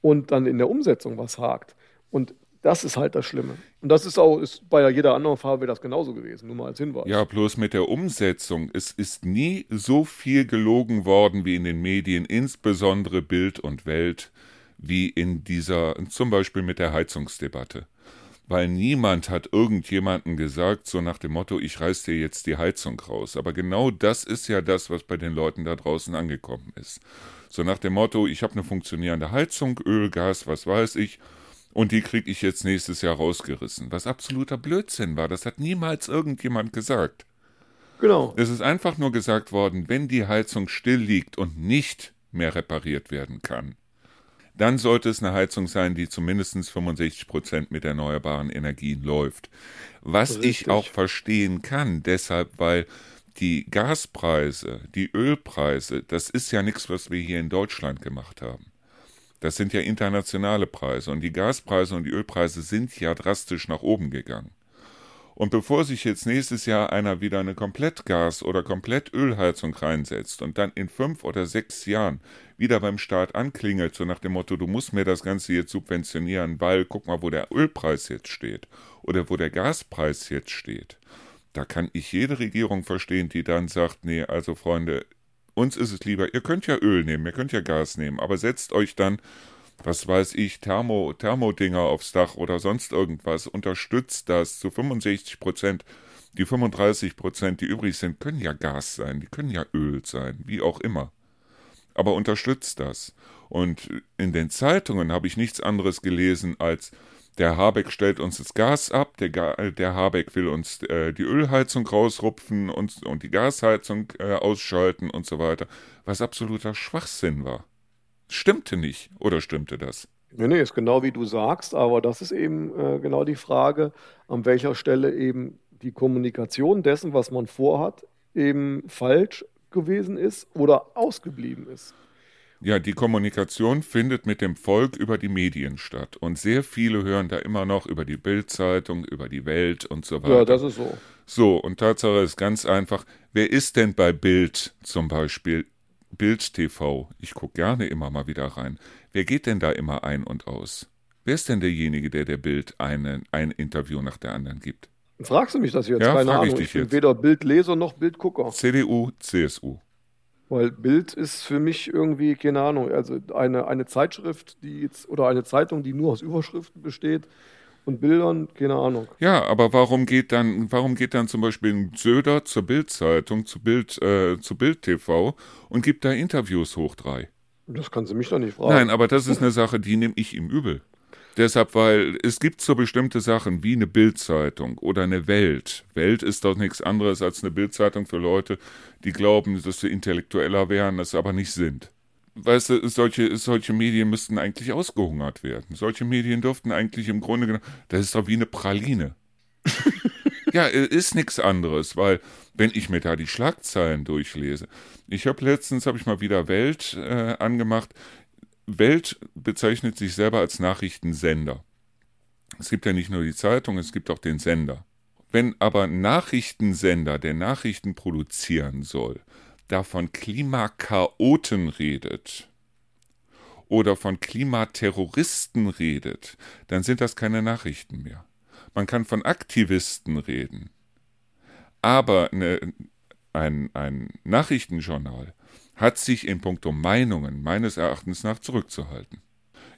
und dann in der Umsetzung was hakt. Und das ist halt das Schlimme. Und das ist auch, ist bei jeder anderen Farbe das genauso gewesen, nur mal als Hinweis. Ja, bloß mit der Umsetzung. Es ist nie so viel gelogen worden wie in den Medien, insbesondere Bild und Welt, wie in dieser, zum Beispiel mit der Heizungsdebatte. Weil niemand hat irgendjemanden gesagt, so nach dem Motto, ich reiß dir jetzt die Heizung raus. Aber genau das ist ja das, was bei den Leuten da draußen angekommen ist. So nach dem Motto, ich habe eine funktionierende Heizung, Öl, Gas, was weiß ich, und die kriege ich jetzt nächstes Jahr rausgerissen. Was absoluter Blödsinn war. Das hat niemals irgendjemand gesagt. Genau. Es ist einfach nur gesagt worden, wenn die Heizung still liegt und nicht mehr repariert werden kann, dann sollte es eine Heizung sein, die zumindest 65 Prozent mit erneuerbaren Energien läuft. Was Richtig. ich auch verstehen kann, deshalb, weil die Gaspreise, die Ölpreise, das ist ja nichts, was wir hier in Deutschland gemacht haben. Das sind ja internationale Preise und die Gaspreise und die Ölpreise sind ja drastisch nach oben gegangen. Und bevor sich jetzt nächstes Jahr einer wieder eine Komplettgas- oder Komplettölheizung reinsetzt und dann in fünf oder sechs Jahren wieder beim Staat anklingelt, so nach dem Motto, du musst mir das Ganze jetzt subventionieren, weil guck mal, wo der Ölpreis jetzt steht oder wo der Gaspreis jetzt steht. Da kann ich jede Regierung verstehen, die dann sagt, nee, also Freunde, uns ist es lieber, ihr könnt ja Öl nehmen, ihr könnt ja Gas nehmen, aber setzt euch dann, was weiß ich, Thermo, Thermodinger aufs Dach oder sonst irgendwas, unterstützt das zu 65 Prozent. Die 35 Prozent, die übrig sind, können ja Gas sein, die können ja Öl sein, wie auch immer. Aber unterstützt das. Und in den Zeitungen habe ich nichts anderes gelesen als, der Habeck stellt uns das Gas ab, der, der Habeck will uns äh, die Ölheizung rausrupfen und, und die Gasheizung äh, ausschalten und so weiter, was absoluter Schwachsinn war. Stimmte nicht, oder stimmte das? Nee, nee, ist genau wie du sagst, aber das ist eben äh, genau die Frage, an welcher Stelle eben die Kommunikation dessen, was man vorhat, eben falsch gewesen ist oder ausgeblieben ist. Ja, die Kommunikation findet mit dem Volk über die Medien statt. Und sehr viele hören da immer noch über die Bildzeitung, über die Welt und so weiter. Ja, das ist so. So, und Tatsache ist ganz einfach, wer ist denn bei Bild zum Beispiel? Bild TV. Ich gucke gerne immer mal wieder rein. Wer geht denn da immer ein und aus? Wer ist denn derjenige, der der Bild eine, ein Interview nach der anderen gibt? Fragst du mich das jetzt? Ja, Keine ich Ahnung. dich Ich bin jetzt. weder Bildleser noch Bildgucker. CDU, CSU. Weil Bild ist für mich irgendwie, keine Ahnung, also eine, eine Zeitschrift, die jetzt, oder eine Zeitung, die nur aus Überschriften besteht und Bildern, keine Ahnung. Ja, aber warum geht dann, warum geht dann zum Beispiel ein Söder zur Bildzeitung, zu Bild, äh, zu Bild TV und gibt da Interviews hoch drei? Das kannst du mich doch nicht fragen. Nein, aber das ist eine Sache, die nehme ich ihm übel. Deshalb, weil es gibt so bestimmte Sachen wie eine Bildzeitung oder eine Welt. Welt ist doch nichts anderes als eine Bildzeitung für Leute, die glauben, dass sie intellektueller wären, das aber nicht sind. Weißt du, solche, solche Medien müssten eigentlich ausgehungert werden. Solche Medien dürften eigentlich im Grunde genommen, das ist doch wie eine Praline. ja, es ist nichts anderes, weil wenn ich mir da die Schlagzeilen durchlese, ich habe letztens, habe ich mal wieder Welt äh, angemacht, Welt bezeichnet sich selber als Nachrichtensender. Es gibt ja nicht nur die Zeitung, es gibt auch den Sender. Wenn aber ein Nachrichtensender, der Nachrichten produzieren soll, da von Klimakaoten redet oder von Klimaterroristen redet, dann sind das keine Nachrichten mehr. Man kann von Aktivisten reden. Aber eine, ein, ein Nachrichtenjournal hat sich in puncto Meinungen meines Erachtens nach zurückzuhalten.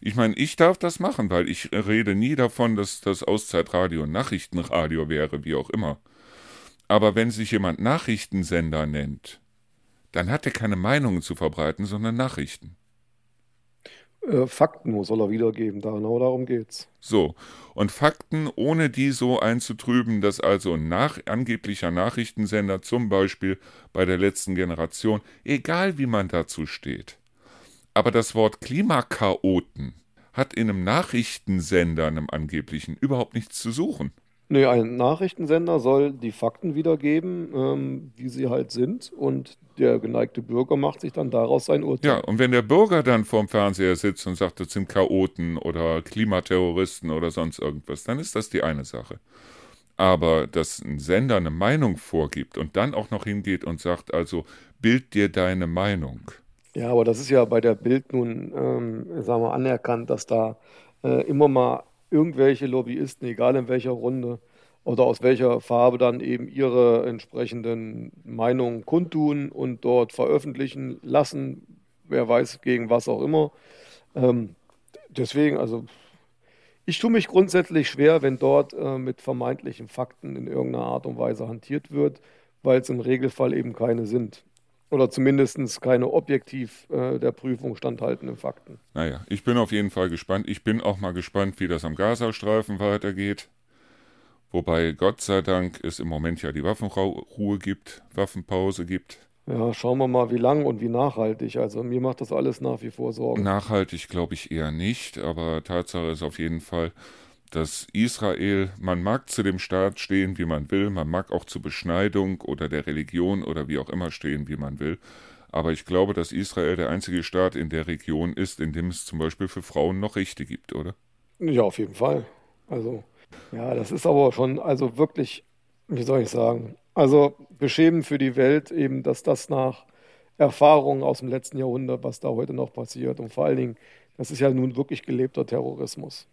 Ich meine, ich darf das machen, weil ich rede nie davon, dass das Auszeitradio Nachrichtenradio wäre, wie auch immer. Aber wenn sich jemand Nachrichtensender nennt, dann hat er keine Meinungen zu verbreiten, sondern Nachrichten. Äh, Fakten soll er wiedergeben, da genau darum geht's. So, und Fakten, ohne die so einzutrüben, dass also ein nach, angeblicher Nachrichtensender zum Beispiel bei der letzten Generation, egal wie man dazu steht, aber das Wort Klimakaoten hat in einem Nachrichtensender, einem angeblichen, überhaupt nichts zu suchen. Nee, ein Nachrichtensender soll die Fakten wiedergeben, ähm, wie sie halt sind, und der geneigte Bürger macht sich dann daraus sein Urteil. Ja, und wenn der Bürger dann vorm Fernseher sitzt und sagt, das sind Chaoten oder Klimaterroristen oder sonst irgendwas, dann ist das die eine Sache. Aber dass ein Sender eine Meinung vorgibt und dann auch noch hingeht und sagt, also bild dir deine Meinung. Ja, aber das ist ja bei der Bild nun, ähm, sagen wir, anerkannt, dass da äh, immer mal irgendwelche Lobbyisten, egal in welcher Runde oder aus welcher Farbe, dann eben ihre entsprechenden Meinungen kundtun und dort veröffentlichen lassen, wer weiß gegen was auch immer. Ähm, deswegen, also ich tue mich grundsätzlich schwer, wenn dort äh, mit vermeintlichen Fakten in irgendeiner Art und Weise hantiert wird, weil es im Regelfall eben keine sind. Oder zumindest keine objektiv äh, der Prüfung standhaltenden Fakten. Naja, ich bin auf jeden Fall gespannt. Ich bin auch mal gespannt, wie das am Gazastreifen weitergeht. Wobei Gott sei Dank es im Moment ja die Waffenruhe gibt, Waffenpause gibt. Ja, schauen wir mal, wie lang und wie nachhaltig. Also mir macht das alles nach wie vor Sorgen. Nachhaltig glaube ich eher nicht, aber Tatsache ist auf jeden Fall, dass Israel, man mag zu dem Staat stehen, wie man will, man mag auch zur Beschneidung oder der Religion oder wie auch immer stehen, wie man will, aber ich glaube, dass Israel der einzige Staat in der Region ist, in dem es zum Beispiel für Frauen noch Rechte gibt, oder? Ja, auf jeden Fall. Also, ja, das ist aber schon, also wirklich, wie soll ich sagen, also beschämend für die Welt eben, dass das nach Erfahrungen aus dem letzten Jahrhundert, was da heute noch passiert und vor allen Dingen, das ist ja nun wirklich gelebter Terrorismus.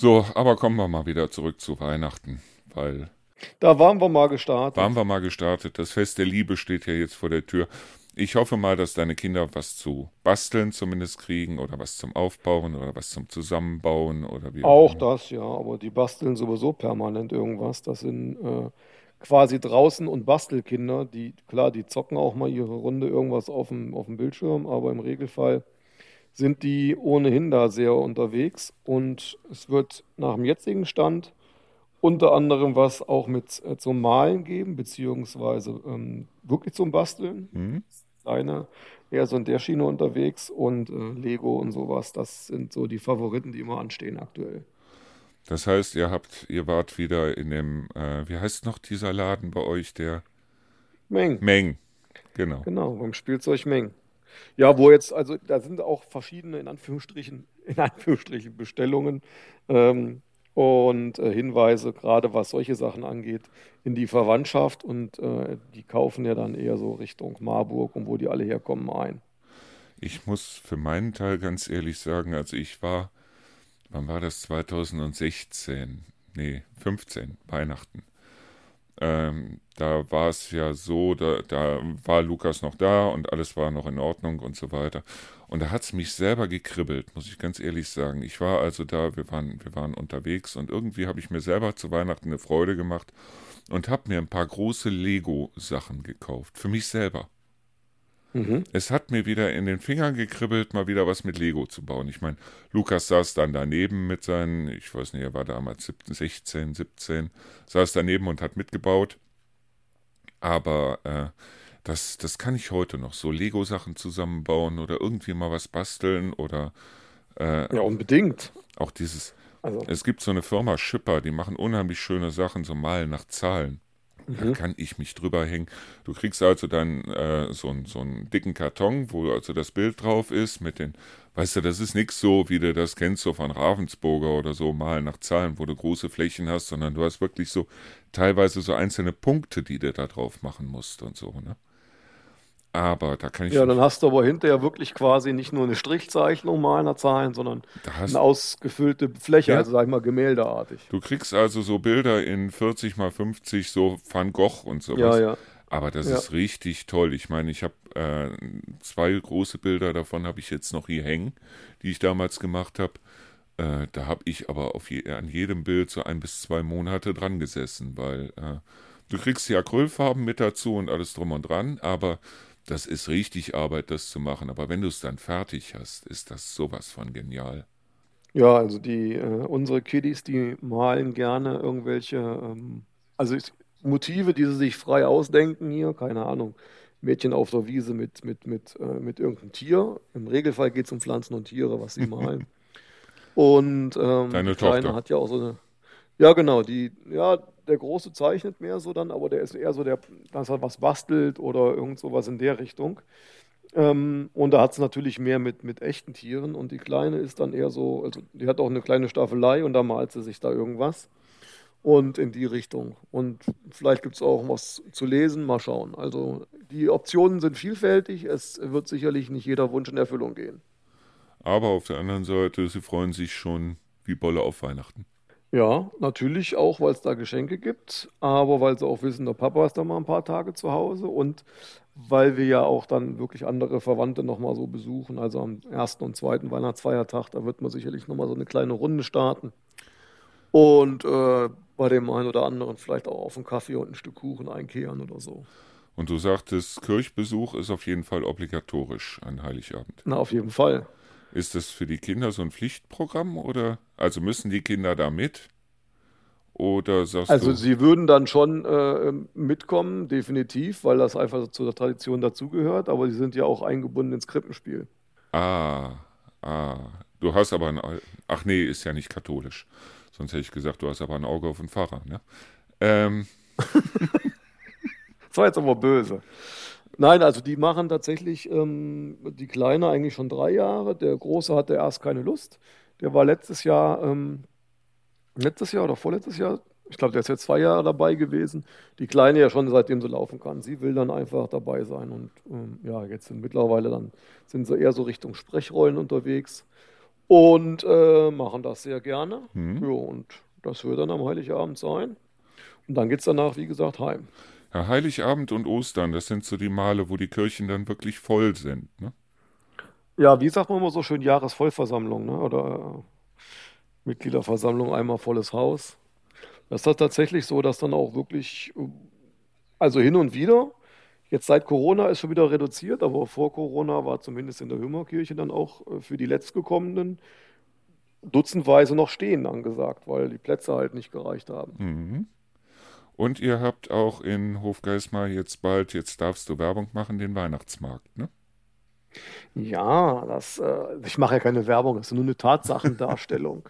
So, aber kommen wir mal wieder zurück zu Weihnachten, weil Da waren wir mal gestartet. waren wir mal gestartet. Das Fest der Liebe steht ja jetzt vor der Tür. Ich hoffe mal, dass deine Kinder was zu basteln zumindest kriegen oder was zum Aufbauen oder was zum Zusammenbauen oder wie Auch immer. das, ja, aber die basteln sowieso permanent irgendwas. Das sind äh, quasi draußen und Bastelkinder, die, klar, die zocken auch mal ihre Runde irgendwas auf dem, auf dem Bildschirm, aber im Regelfall sind die ohnehin da sehr unterwegs und es wird nach dem jetzigen Stand unter anderem was auch mit äh, zum Malen geben, beziehungsweise ähm, wirklich zum Basteln. Hm? Kleine, eher so in der Schiene unterwegs und äh, Lego und sowas, das sind so die Favoriten, die immer anstehen aktuell. Das heißt, ihr habt, ihr wart wieder in dem, äh, wie heißt noch dieser Laden bei euch, der Meng, Meng. Genau. genau, beim Spielzeug Meng. Ja, wo jetzt, also da sind auch verschiedene, in Anführungsstrichen, in Anführungsstrichen Bestellungen ähm, und äh, Hinweise, gerade was solche Sachen angeht, in die Verwandtschaft und äh, die kaufen ja dann eher so Richtung Marburg und wo die alle herkommen ein. Ich muss für meinen Teil ganz ehrlich sagen, also ich war, wann war das, 2016? Nee, 15, Weihnachten. Ähm, da war es ja so, da, da war Lukas noch da und alles war noch in Ordnung und so weiter. Und da hat es mich selber gekribbelt, muss ich ganz ehrlich sagen. Ich war also da, wir waren, wir waren unterwegs und irgendwie habe ich mir selber zu Weihnachten eine Freude gemacht und habe mir ein paar große Lego-Sachen gekauft. Für mich selber. Mhm. Es hat mir wieder in den Fingern gekribbelt, mal wieder was mit Lego zu bauen. Ich meine, Lukas saß dann daneben mit seinen, ich weiß nicht, er war damals 17, 16, 17, saß daneben und hat mitgebaut. Aber äh, das, das kann ich heute noch, so Lego-Sachen zusammenbauen oder irgendwie mal was basteln oder. Äh, ja, unbedingt. Auch dieses. Also. Es gibt so eine Firma Schipper, die machen unheimlich schöne Sachen, so Malen nach Zahlen. Da mhm. kann ich mich drüber hängen. Du kriegst also dann äh, so, so einen dicken Karton, wo also das Bild drauf ist mit den, weißt du, das ist nichts so, wie du das kennst, so von Ravensburger oder so, mal nach Zahlen, wo du große Flächen hast, sondern du hast wirklich so teilweise so einzelne Punkte, die du da drauf machen musst und so, ne? Aber da kann ich. Ja, dann hast du aber hinterher wirklich quasi nicht nur eine Strichzeichnung meiner Zahlen, sondern eine ausgefüllte Fläche, ja. also sag ich mal gemäldeartig. Du kriegst also so Bilder in 40 mal 50, so Van Gogh und sowas. Ja, ja. Aber das ja. ist richtig toll. Ich meine, ich habe äh, zwei große Bilder davon habe ich jetzt noch hier hängen, die ich damals gemacht habe. Äh, da habe ich aber je, an jedem Bild so ein bis zwei Monate dran gesessen, weil äh, du kriegst die Acrylfarben mit dazu und alles drum und dran, aber das ist richtig Arbeit, das zu machen. Aber wenn du es dann fertig hast, ist das sowas von genial. Ja, also die äh, unsere Kiddies, die malen gerne irgendwelche, ähm, also Motive, die sie sich frei ausdenken hier, keine Ahnung. Mädchen auf der Wiese mit, mit, mit, äh, mit irgendeinem Tier. Im Regelfall geht es um Pflanzen und Tiere, was sie malen. und ähm, Deine die Kleine Tochter. hat ja auch so eine. Ja, genau, die, ja, der Große zeichnet mehr so dann, aber der ist eher so der, dass er was bastelt oder irgend sowas in der Richtung. Ähm, und da hat es natürlich mehr mit, mit echten Tieren und die Kleine ist dann eher so, also die hat auch eine kleine Staffelei und da malt sie sich da irgendwas. Und in die Richtung. Und vielleicht gibt es auch was zu lesen, mal schauen. Also die Optionen sind vielfältig, es wird sicherlich nicht jeder Wunsch in Erfüllung gehen. Aber auf der anderen Seite, sie freuen sich schon wie Bolle auf Weihnachten. Ja, natürlich auch, weil es da Geschenke gibt, aber weil sie auch wissen, der Papa ist da mal ein paar Tage zu Hause und weil wir ja auch dann wirklich andere Verwandte nochmal so besuchen. Also am ersten und zweiten Weihnachtsfeiertag, da wird man sicherlich nochmal so eine kleine Runde starten. Und äh, bei dem einen oder anderen vielleicht auch auf einen Kaffee und ein Stück Kuchen einkehren oder so. Und du sagtest, Kirchbesuch ist auf jeden Fall obligatorisch an Heiligabend. Na, auf jeden Fall. Ist das für die Kinder so ein Pflichtprogramm oder also müssen die Kinder da mit? Oder sagst also du? sie würden dann schon äh, mitkommen, definitiv, weil das einfach zu der Tradition dazugehört, aber sie sind ja auch eingebunden ins Krippenspiel. Ah, ah. Du hast aber ein. Ach nee, ist ja nicht katholisch. Sonst hätte ich gesagt, du hast aber ein Auge auf den Pfarrer, ne? Ähm. das war jetzt aber böse. Nein, also die machen tatsächlich ähm, die Kleine eigentlich schon drei Jahre. Der Große hatte erst keine Lust. Der war letztes Jahr, ähm, letztes Jahr oder vorletztes Jahr, ich glaube, der ist jetzt zwei Jahre dabei gewesen. Die Kleine ja schon seitdem sie laufen kann. Sie will dann einfach dabei sein. Und ähm, ja, jetzt sind mittlerweile dann sind sie eher so Richtung Sprechrollen unterwegs und äh, machen das sehr gerne. Mhm. Ja, und das wird dann am Heiligabend sein. Und dann geht es danach, wie gesagt, heim. Ja, Heiligabend und Ostern, das sind so die Male, wo die Kirchen dann wirklich voll sind. Ne? Ja, wie sagt man immer so schön, Jahresvollversammlung ne? oder äh, Mitgliederversammlung, einmal volles Haus. Das ist das tatsächlich so, dass dann auch wirklich, äh, also hin und wieder, jetzt seit Corona ist schon wieder reduziert, aber vor Corona war zumindest in der Hümmerkirche dann auch äh, für die Letztgekommenen dutzendweise noch stehen angesagt, weil die Plätze halt nicht gereicht haben. Mhm. Und ihr habt auch in Hofgeismar jetzt bald, jetzt darfst du Werbung machen, den Weihnachtsmarkt, ne? Ja, das, äh, ich mache ja keine Werbung, das ist nur eine Tatsachendarstellung.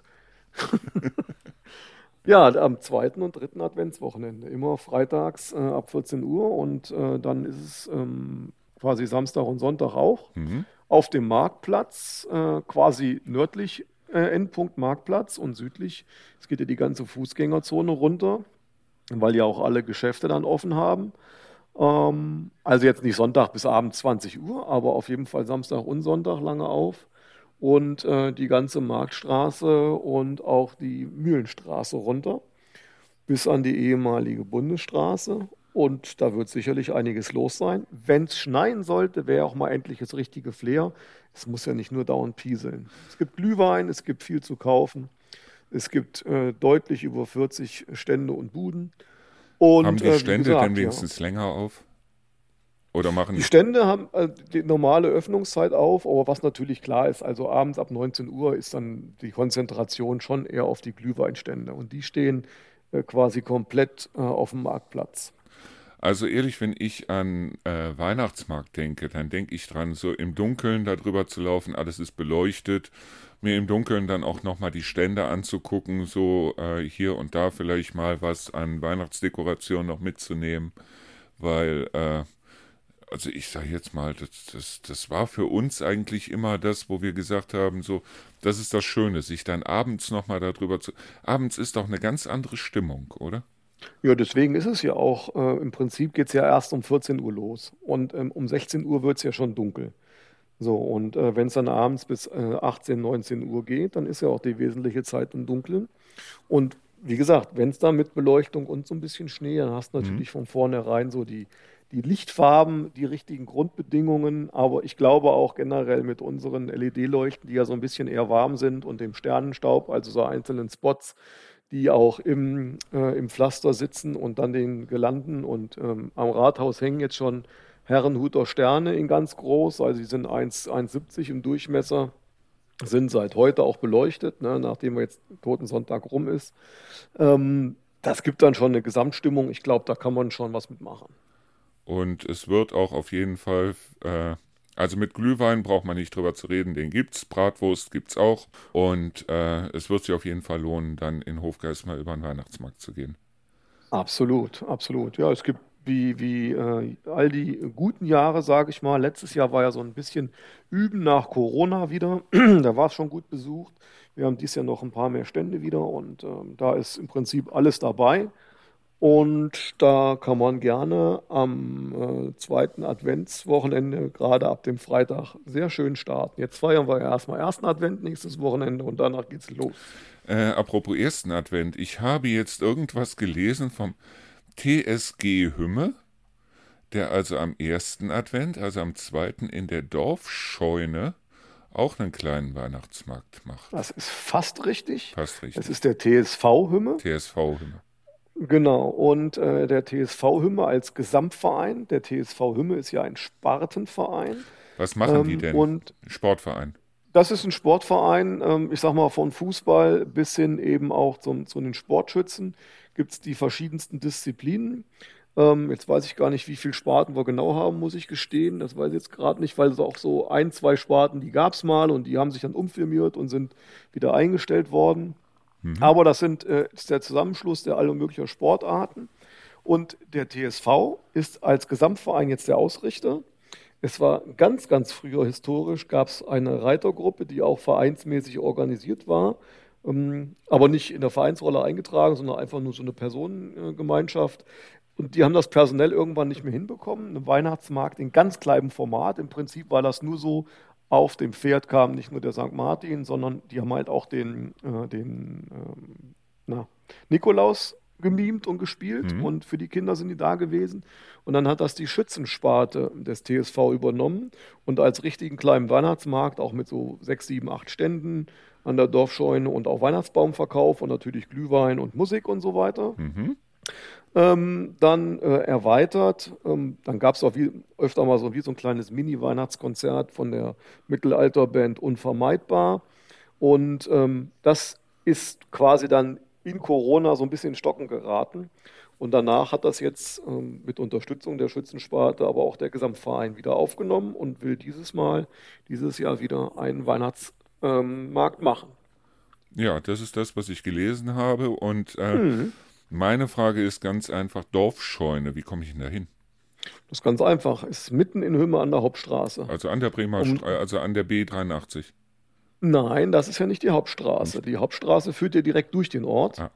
ja, am zweiten und dritten Adventswochenende, immer freitags äh, ab 14 Uhr und äh, dann ist es ähm, quasi Samstag und Sonntag auch. Mhm. Auf dem Marktplatz, äh, quasi nördlich äh, Endpunkt Marktplatz und südlich, es geht ja die ganze Fußgängerzone runter, weil ja auch alle Geschäfte dann offen haben. Ähm, also jetzt nicht Sonntag bis abends 20 Uhr, aber auf jeden Fall Samstag und Sonntag lange auf. Und äh, die ganze Marktstraße und auch die Mühlenstraße runter bis an die ehemalige Bundesstraße und da wird sicherlich einiges los sein. Wenn es schneien sollte, wäre auch mal endlich das richtige Flair. Es muss ja nicht nur dauernd pieseln. Es gibt Glühwein, es gibt viel zu kaufen. Es gibt äh, deutlich über 40 Stände und Buden. Und, haben die Stände äh, gesagt, dann wenigstens ja. länger auf? Oder machen die Stände haben äh, die normale Öffnungszeit auf, aber was natürlich klar ist, also abends ab 19 Uhr ist dann die Konzentration schon eher auf die Glühweinstände und die stehen äh, quasi komplett auf dem Marktplatz. Also ehrlich, wenn ich an äh, Weihnachtsmarkt denke, dann denke ich dran, so im Dunkeln da drüber zu laufen, alles ist beleuchtet, mir im Dunkeln dann auch nochmal die Stände anzugucken, so äh, hier und da vielleicht mal was an Weihnachtsdekoration noch mitzunehmen, weil, äh, also ich sage jetzt mal, das, das, das war für uns eigentlich immer das, wo wir gesagt haben, so, das ist das Schöne, sich dann abends nochmal darüber zu. Abends ist doch eine ganz andere Stimmung, oder? Ja, deswegen ist es ja auch, äh, im Prinzip geht es ja erst um 14 Uhr los und ähm, um 16 Uhr wird es ja schon dunkel. So, und äh, wenn es dann abends bis äh, 18, 19 Uhr geht, dann ist ja auch die wesentliche Zeit im Dunkeln. Und wie gesagt, wenn es da mit Beleuchtung und so ein bisschen Schnee, dann hast du mhm. natürlich mhm. von vornherein so die, die Lichtfarben, die richtigen Grundbedingungen, aber ich glaube auch generell mit unseren LED-Leuchten, die ja so ein bisschen eher warm sind und dem Sternenstaub, also so einzelnen Spots, die auch im, äh, im Pflaster sitzen und dann den Gelanden. Und ähm, am Rathaus hängen jetzt schon Herrenhuter Sterne in ganz groß, also sie sind 1,70 im Durchmesser, sind seit heute auch beleuchtet, ne, nachdem jetzt Totensonntag rum ist. Ähm, das gibt dann schon eine Gesamtstimmung. Ich glaube, da kann man schon was mitmachen. Und es wird auch auf jeden Fall äh, also mit Glühwein braucht man nicht drüber zu reden, den gibt's. Bratwurst gibt's auch. Und äh, es wird sich auf jeden Fall lohnen, dann in Hofgeist mal über den Weihnachtsmarkt zu gehen. Absolut, absolut. Ja, es gibt wie, wie äh, all die guten Jahre, sage ich mal. Letztes Jahr war ja so ein bisschen Üben nach Corona wieder. da war es schon gut besucht. Wir haben dieses Jahr noch ein paar mehr Stände wieder und ähm, da ist im Prinzip alles dabei. Und da kann man gerne am äh, zweiten Adventswochenende, gerade ab dem Freitag, sehr schön starten. Jetzt feiern wir ja erstmal ersten Advent nächstes Wochenende und danach geht's los. Äh, apropos ersten Advent, ich habe jetzt irgendwas gelesen vom TSG Hümme, der also am ersten Advent, also am zweiten in der Dorfscheune auch einen kleinen Weihnachtsmarkt macht. Das ist fast richtig. Fast richtig. Das ist der TSV Hümme. TSV Hümme. Genau, und äh, der TSV Hümme als Gesamtverein, der TSV Hümme ist ja ein Spartenverein. Was machen ähm, die denn? Und Sportverein. Das ist ein Sportverein, ähm, ich sag mal von Fußball bis hin eben auch zum, zu den Sportschützen gibt es die verschiedensten Disziplinen. Ähm, jetzt weiß ich gar nicht, wie viele Sparten wir genau haben, muss ich gestehen. Das weiß ich jetzt gerade nicht, weil es auch so ein, zwei Sparten, die gab es mal und die haben sich dann umfirmiert und sind wieder eingestellt worden. Mhm. Aber das sind, äh, ist der Zusammenschluss der aller möglichen Sportarten. Und der TSV ist als Gesamtverein jetzt der Ausrichter. Es war ganz, ganz früher historisch, gab es eine Reitergruppe, die auch vereinsmäßig organisiert war, aber nicht in der Vereinsrolle eingetragen, sondern einfach nur so eine Personengemeinschaft. Und die haben das personell irgendwann nicht mehr hinbekommen. Ein Weihnachtsmarkt in ganz kleinem Format. Im Prinzip war das nur so auf dem Pferd kam nicht nur der St. Martin, sondern die haben halt auch den, äh, den ähm, na, Nikolaus gemimt und gespielt mhm. und für die Kinder sind die da gewesen. Und dann hat das die Schützensparte des TSV übernommen und als richtigen kleinen Weihnachtsmarkt, auch mit so sechs, sieben, acht Ständen an der Dorfscheune und auch Weihnachtsbaumverkauf und natürlich Glühwein und Musik und so weiter. Mhm ähm, dann äh, erweitert. Ähm, dann gab es auch wie, öfter mal so wie so ein kleines Mini-Weihnachtskonzert von der Mittelalterband Unvermeidbar. Und ähm, das ist quasi dann in Corona so ein bisschen in Stocken geraten. Und danach hat das jetzt ähm, mit Unterstützung der Schützensparte, aber auch der Gesamtverein wieder aufgenommen und will dieses Mal, dieses Jahr wieder einen Weihnachtsmarkt machen. Ja, das ist das, was ich gelesen habe. Und äh, mhm. Meine Frage ist ganz einfach: Dorfscheune, wie komme ich denn da hin? Das ist ganz einfach. Ist mitten in Hümme an der Hauptstraße. Also an der Bremer, Um- also an der B83. Nein, das ist ja nicht die Hauptstraße. Die Hauptstraße führt ja direkt durch den Ort. Ah.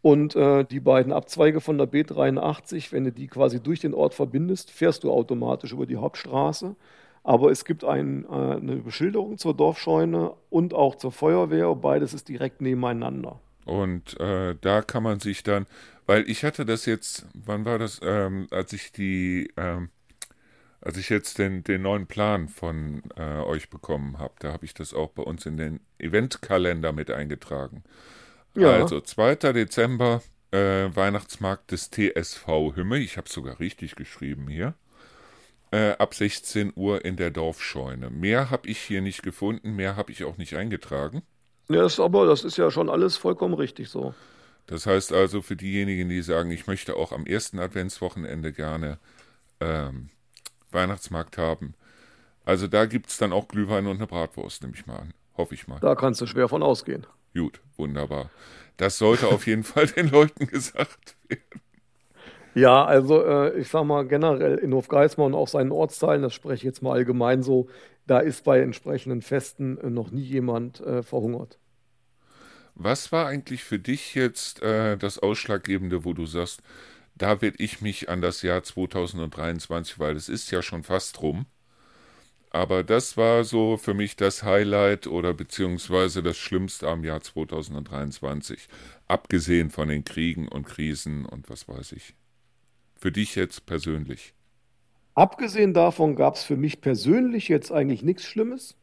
Und äh, die beiden Abzweige von der B83, wenn du die quasi durch den Ort verbindest, fährst du automatisch über die Hauptstraße. Aber es gibt ein, äh, eine Beschilderung zur Dorfscheune und auch zur Feuerwehr. Beides ist direkt nebeneinander. Und äh, da kann man sich dann, weil ich hatte das jetzt, wann war das, ähm, als ich die, ähm, als ich jetzt den, den neuen Plan von äh, euch bekommen habe, da habe ich das auch bei uns in den Eventkalender mit eingetragen. Ja. Also 2. Dezember, äh, Weihnachtsmarkt des TSV Hümme, ich habe es sogar richtig geschrieben hier, äh, ab 16 Uhr in der Dorfscheune. Mehr habe ich hier nicht gefunden, mehr habe ich auch nicht eingetragen. Ja, ist aber das ist ja schon alles vollkommen richtig so. Das heißt also für diejenigen, die sagen, ich möchte auch am ersten Adventswochenende gerne ähm, Weihnachtsmarkt haben. Also da gibt es dann auch Glühwein und eine Bratwurst, nehme ich mal an. Hoffe ich mal. Da kannst du schwer von ausgehen. Gut, wunderbar. Das sollte auf jeden Fall den Leuten gesagt werden. Ja, also äh, ich sag mal generell in Hofgeismar und auch seinen Ortsteilen, das spreche ich jetzt mal allgemein so, da ist bei entsprechenden Festen äh, noch nie jemand äh, verhungert. Was war eigentlich für dich jetzt äh, das Ausschlaggebende, wo du sagst, da werde ich mich an das Jahr 2023, weil es ist ja schon fast rum. Aber das war so für mich das Highlight oder beziehungsweise das Schlimmste am Jahr 2023. Abgesehen von den Kriegen und Krisen und was weiß ich. Für dich jetzt persönlich. Abgesehen davon gab es für mich persönlich jetzt eigentlich nichts Schlimmes,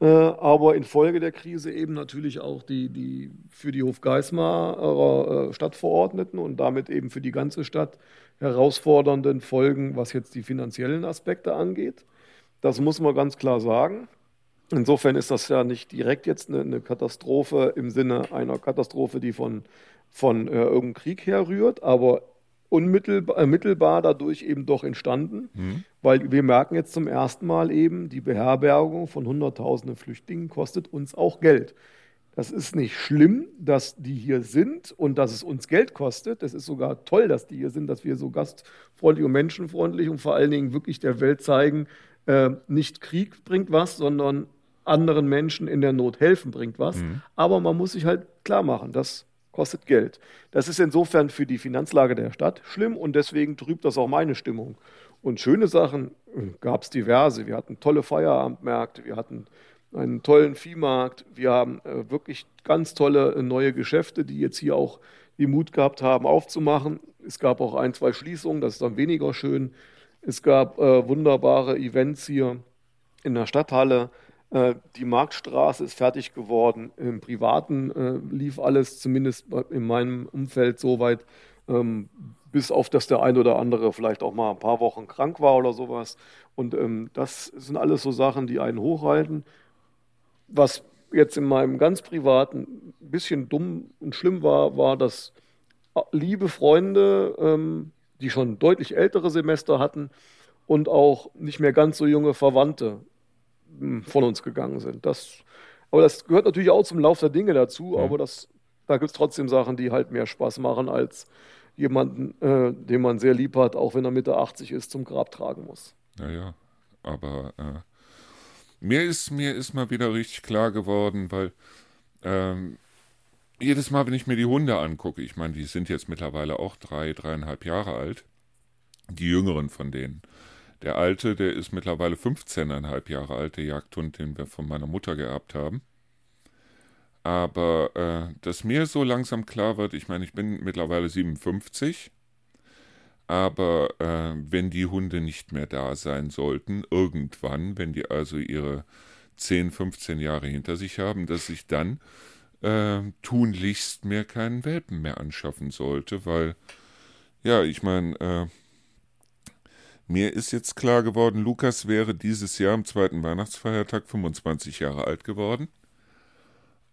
äh, aber infolge der Krise eben natürlich auch die, die für die Hofgeismarer äh, Stadtverordneten und damit eben für die ganze Stadt herausfordernden Folgen, was jetzt die finanziellen Aspekte angeht. Das muss man ganz klar sagen. Insofern ist das ja nicht direkt jetzt eine, eine Katastrophe im Sinne einer Katastrophe, die von, von äh, irgendeinem Krieg herrührt, aber unmittelbar äh, mittelbar dadurch eben doch entstanden, Hm? weil wir merken jetzt zum ersten Mal eben, die Beherbergung von Hunderttausenden Flüchtlingen kostet uns auch Geld. Das ist nicht schlimm, dass die hier sind und dass es uns Geld kostet. Das ist sogar toll, dass die hier sind, dass wir so gastfreundlich und menschenfreundlich und vor allen Dingen wirklich der Welt zeigen, äh, nicht Krieg bringt was, sondern anderen Menschen in der Not helfen bringt was. Aber man muss sich halt klar machen, das kostet Geld. Das ist insofern für die Finanzlage der Stadt schlimm und deswegen trübt das auch meine Stimmung. Und schöne Sachen gab es diverse. Wir hatten tolle Feierabendmärkte, wir hatten einen tollen Viehmarkt, wir haben äh, wirklich ganz tolle äh, neue Geschäfte, die jetzt hier auch den Mut gehabt haben, aufzumachen. Es gab auch ein, zwei Schließungen, das ist dann weniger schön. Es gab äh, wunderbare Events hier in der Stadthalle. Äh, die Marktstraße ist fertig geworden. Im Privaten äh, lief alles, zumindest in meinem Umfeld, soweit, ähm, bis auf dass der ein oder andere vielleicht auch mal ein paar Wochen krank war oder sowas. Und ähm, das sind alles so Sachen, die einen hochhalten. Was jetzt in meinem ganz privaten ein bisschen dumm und schlimm war, war, dass liebe Freunde, ähm, die schon deutlich ältere Semester hatten und auch nicht mehr ganz so junge Verwandte von uns gegangen sind. Das, aber das gehört natürlich auch zum Lauf der Dinge dazu, aber das, da gibt es trotzdem Sachen, die halt mehr Spaß machen, als jemanden, äh, den man sehr lieb hat, auch wenn er Mitte 80 ist, zum Grab tragen muss. Naja, aber äh, mir ist mir ist mal wieder richtig klar geworden, weil ähm, jedes Mal, wenn ich mir die Hunde angucke, ich meine, die sind jetzt mittlerweile auch drei, dreieinhalb Jahre alt, die jüngeren von denen. Der alte, der ist mittlerweile 15,5 Jahre alt, der Jagdhund, den wir von meiner Mutter geerbt haben. Aber äh, dass mir so langsam klar wird, ich meine, ich bin mittlerweile 57, aber äh, wenn die Hunde nicht mehr da sein sollten, irgendwann, wenn die also ihre 10, 15 Jahre hinter sich haben, dass ich dann äh, tunlichst mir keinen Welpen mehr anschaffen sollte, weil, ja, ich meine, äh, mir ist jetzt klar geworden, Lukas wäre dieses Jahr am zweiten Weihnachtsfeiertag 25 Jahre alt geworden.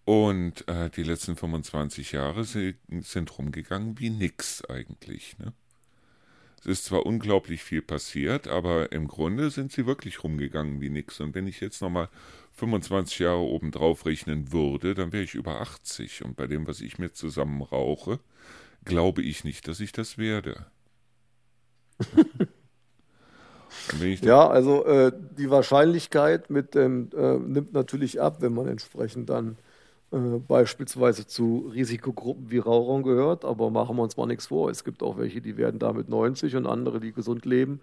Und äh, die letzten 25 Jahre sind rumgegangen wie nix eigentlich. Ne? Es ist zwar unglaublich viel passiert, aber im Grunde sind sie wirklich rumgegangen wie nix. Und wenn ich jetzt nochmal 25 Jahre obendrauf rechnen würde, dann wäre ich über 80. Und bei dem, was ich mir zusammen rauche, glaube ich nicht, dass ich das werde. ja, also äh, die Wahrscheinlichkeit mit dem äh, nimmt natürlich ab, wenn man entsprechend dann äh, beispielsweise zu Risikogruppen wie Rauchern gehört, aber machen wir uns mal nichts vor. Es gibt auch welche, die werden damit 90 und andere, die gesund leben,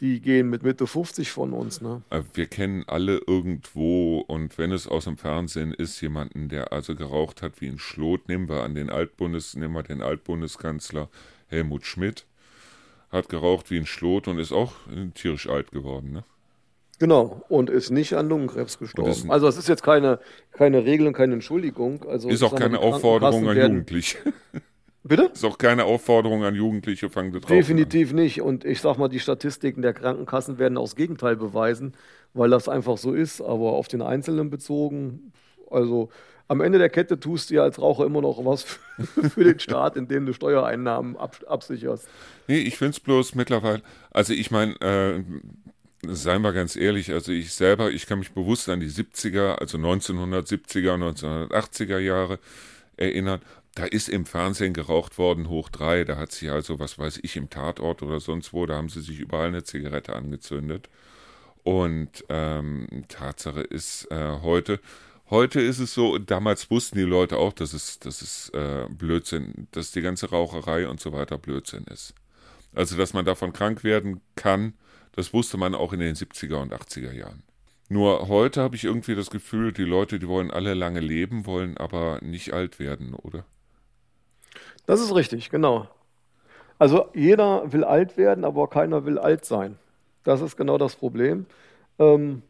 die gehen mit Mitte 50 von uns. Ne? Äh, wir kennen alle irgendwo und wenn es aus dem Fernsehen ist, jemanden, der also geraucht hat wie ein Schlot, nehmen wir an den Altbundes, nehmen wir den Altbundeskanzler Helmut Schmidt, hat geraucht wie ein Schlot und ist auch tierisch alt geworden. Ne? Genau, und ist nicht an Lungenkrebs gestorben. Also es ist jetzt keine, keine Regel und keine Entschuldigung. Also ist auch keine Aufforderung an Jugendliche. Bitte? Ist auch keine Aufforderung an Jugendliche, fangen drauf Definitiv an. nicht. Und ich sag mal, die Statistiken der Krankenkassen werden auch das Gegenteil beweisen, weil das einfach so ist. Aber auf den Einzelnen bezogen, also am Ende der Kette tust du ja als Raucher immer noch was für den Staat, indem du Steuereinnahmen absicherst. Nee, ich finde es bloß mittlerweile, also ich meine, äh, seien wir ganz ehrlich, also ich selber, ich kann mich bewusst an die 70er, also 1970er, 1980er Jahre erinnern. Da ist im Fernsehen geraucht worden, hoch drei. Da hat sich also, was weiß ich, im Tatort oder sonst wo, da haben sie sich überall eine Zigarette angezündet. Und ähm, Tatsache ist äh, heute, heute ist es so, damals wussten die Leute auch, dass es, dass es äh, Blödsinn, dass die ganze Raucherei und so weiter Blödsinn ist. Also, dass man davon krank werden kann, das wusste man auch in den 70er und 80er Jahren. Nur heute habe ich irgendwie das Gefühl, die Leute, die wollen alle lange leben, wollen aber nicht alt werden, oder? Das ist richtig, genau. Also jeder will alt werden, aber keiner will alt sein. Das ist genau das Problem. Ähm,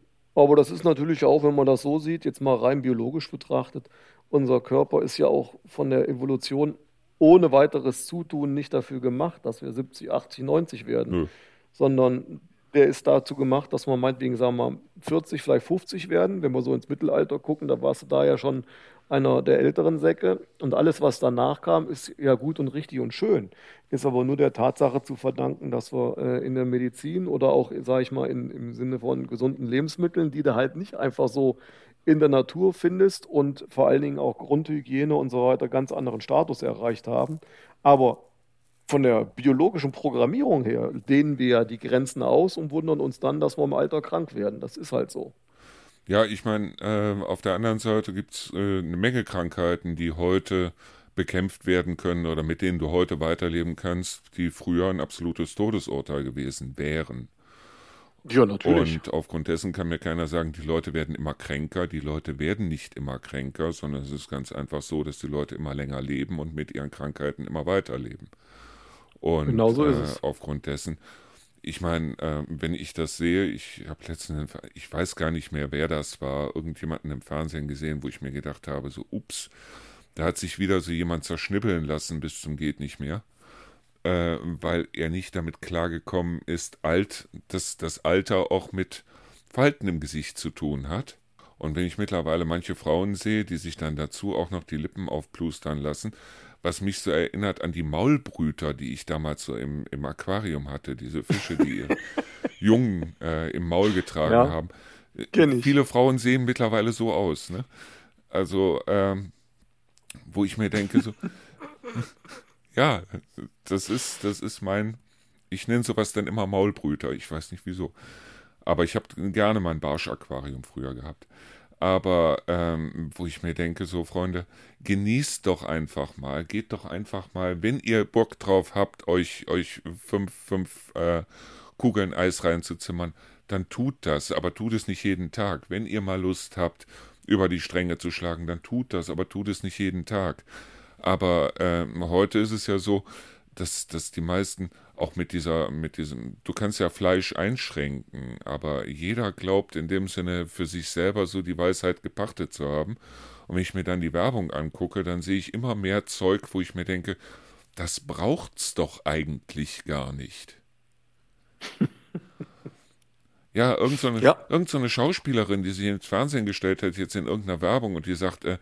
aber das ist natürlich auch, wenn man das so sieht, jetzt mal rein biologisch betrachtet, unser Körper ist ja auch von der Evolution ohne weiteres Zutun nicht dafür gemacht, dass wir 70, 80, 90 werden, Nö. sondern der ist dazu gemacht, dass man meinetwegen, sagen wir mal, 40, vielleicht 50 werden. Wenn wir so ins Mittelalter gucken, da warst du da ja schon einer der älteren Säcke. Und alles, was danach kam, ist ja gut und richtig und schön. Ist aber nur der Tatsache zu verdanken, dass wir äh, in der Medizin oder auch, sage ich mal, in, im Sinne von gesunden Lebensmitteln, die du halt nicht einfach so in der Natur findest und vor allen Dingen auch Grundhygiene und so weiter ganz anderen Status erreicht haben. Aber von der biologischen Programmierung her dehnen wir ja die Grenzen aus und wundern uns dann, dass wir im Alter krank werden. Das ist halt so. Ja, ich meine, äh, auf der anderen Seite gibt es äh, eine Menge Krankheiten, die heute bekämpft werden können oder mit denen du heute weiterleben kannst, die früher ein absolutes Todesurteil gewesen wären. Ja, natürlich. Und aufgrund dessen kann mir keiner sagen, die Leute werden immer kränker. Die Leute werden nicht immer kränker, sondern es ist ganz einfach so, dass die Leute immer länger leben und mit ihren Krankheiten immer weiterleben. Und genau so ist äh, es. aufgrund dessen, ich meine, äh, wenn ich das sehe, ich habe letztens, ich weiß gar nicht mehr, wer das war, irgendjemanden im Fernsehen gesehen, wo ich mir gedacht habe, so, ups, da hat sich wieder so jemand zerschnippeln lassen bis zum geht nicht mehr, äh, weil er nicht damit klargekommen ist, alt, dass das Alter auch mit Falten im Gesicht zu tun hat. Und wenn ich mittlerweile manche Frauen sehe, die sich dann dazu auch noch die Lippen aufplustern lassen, was mich so erinnert an die Maulbrüter, die ich damals so im, im Aquarium hatte, diese Fische, die ihre Jungen äh, im Maul getragen ja, haben. Viele Frauen sehen mittlerweile so aus. Ne? Also, ähm, wo ich mir denke, so, ja, das ist, das ist mein, ich nenne sowas dann immer Maulbrüter, ich weiß nicht wieso. Aber ich habe gerne mein Barsch-Aquarium früher gehabt aber ähm, wo ich mir denke, so Freunde, genießt doch einfach mal, geht doch einfach mal, wenn ihr Bock drauf habt, euch, euch fünf, fünf äh, Kugeln Eis reinzuzimmern, dann tut das, aber tut es nicht jeden Tag. Wenn ihr mal Lust habt, über die Stränge zu schlagen, dann tut das, aber tut es nicht jeden Tag. Aber ähm, heute ist es ja so, dass, dass die meisten auch mit dieser, mit diesem, du kannst ja Fleisch einschränken, aber jeder glaubt in dem Sinne für sich selber so die Weisheit gepachtet zu haben. Und wenn ich mir dann die Werbung angucke, dann sehe ich immer mehr Zeug, wo ich mir denke, das braucht's doch eigentlich gar nicht. ja, irgendeine so ja. irgend so Schauspielerin, die sich ins Fernsehen gestellt hat, jetzt in irgendeiner Werbung und die sagt, äh,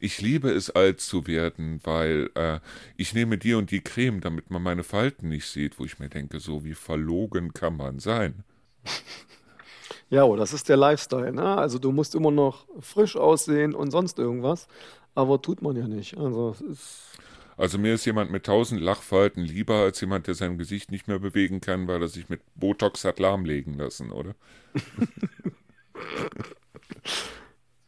ich liebe es alt zu werden, weil äh, ich nehme die und die Creme, damit man meine Falten nicht sieht, wo ich mir denke, so wie verlogen kann man sein. Ja, oh, das ist der Lifestyle. Ne? Also du musst immer noch frisch aussehen und sonst irgendwas, aber tut man ja nicht. Also Also mir ist jemand mit tausend Lachfalten lieber als jemand, der sein Gesicht nicht mehr bewegen kann, weil er sich mit Botox hat lahmlegen lassen, oder?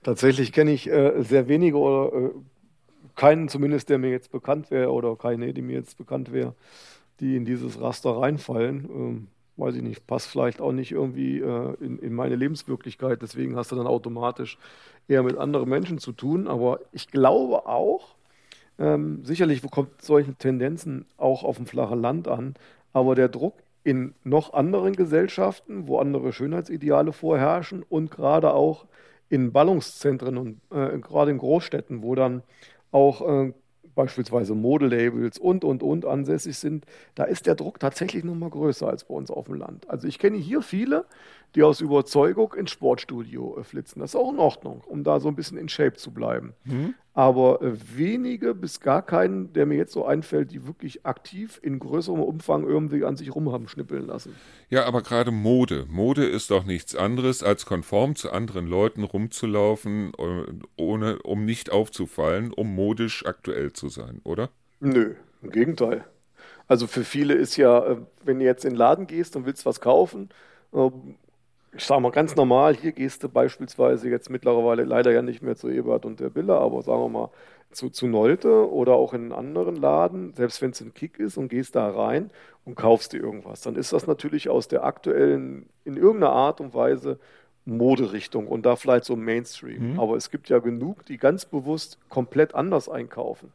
Tatsächlich kenne ich äh, sehr wenige oder äh, keinen zumindest, der mir jetzt bekannt wäre oder keine, die mir jetzt bekannt wäre, die in dieses Raster reinfallen. Ähm, weiß ich nicht, passt vielleicht auch nicht irgendwie äh, in, in meine Lebenswirklichkeit. Deswegen hast du dann automatisch eher mit anderen Menschen zu tun. Aber ich glaube auch, ähm, sicherlich kommt solche Tendenzen auch auf dem flachen Land an, aber der Druck in noch anderen Gesellschaften, wo andere Schönheitsideale vorherrschen und gerade auch in Ballungszentren und äh, gerade in Großstädten, wo dann auch äh, beispielsweise Modelabels und, und, und ansässig sind, da ist der Druck tatsächlich noch mal größer als bei uns auf dem Land. Also ich kenne hier viele, die aus Überzeugung ins Sportstudio äh, flitzen. Das ist auch in Ordnung, um da so ein bisschen in Shape zu bleiben. Mhm. Aber äh, wenige bis gar keinen, der mir jetzt so einfällt, die wirklich aktiv in größerem Umfang irgendwie an sich rum haben schnippeln lassen. Ja, aber gerade Mode. Mode ist doch nichts anderes, als konform zu anderen Leuten rumzulaufen, äh, ohne, um nicht aufzufallen, um modisch aktuell zu sein, oder? Nö, im Gegenteil. Also für viele ist ja, wenn du jetzt in den Laden gehst und willst was kaufen, ich sage mal ganz normal, hier gehst du beispielsweise jetzt mittlerweile leider ja nicht mehr zu Ebert und der Billa, aber sagen wir mal zu, zu Nolte oder auch in einen anderen Laden, selbst wenn es ein Kick ist und gehst da rein und kaufst dir irgendwas, dann ist das natürlich aus der aktuellen, in irgendeiner Art und Weise Moderichtung und da vielleicht so Mainstream. Mhm. Aber es gibt ja genug, die ganz bewusst komplett anders einkaufen.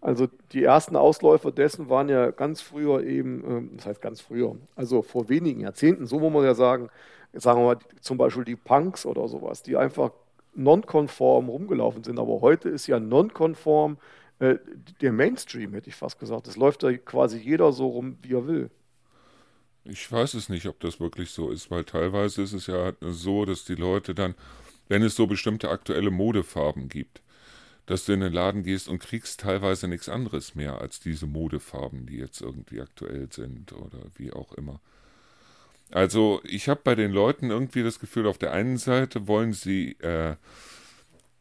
Also die ersten Ausläufer dessen waren ja ganz früher eben, ähm, das heißt ganz früher, also vor wenigen Jahrzehnten, so muss man ja sagen, sagen wir mal zum Beispiel die Punks oder sowas, die einfach nonkonform rumgelaufen sind. Aber heute ist ja nonkonform äh, der Mainstream, hätte ich fast gesagt. Es läuft da quasi jeder so rum, wie er will. Ich weiß es nicht, ob das wirklich so ist, weil teilweise ist es ja so, dass die Leute dann, wenn es so bestimmte aktuelle Modefarben gibt, dass du in den Laden gehst und kriegst teilweise nichts anderes mehr als diese Modefarben, die jetzt irgendwie aktuell sind oder wie auch immer. Also ich habe bei den Leuten irgendwie das Gefühl, auf der einen Seite wollen sie, äh,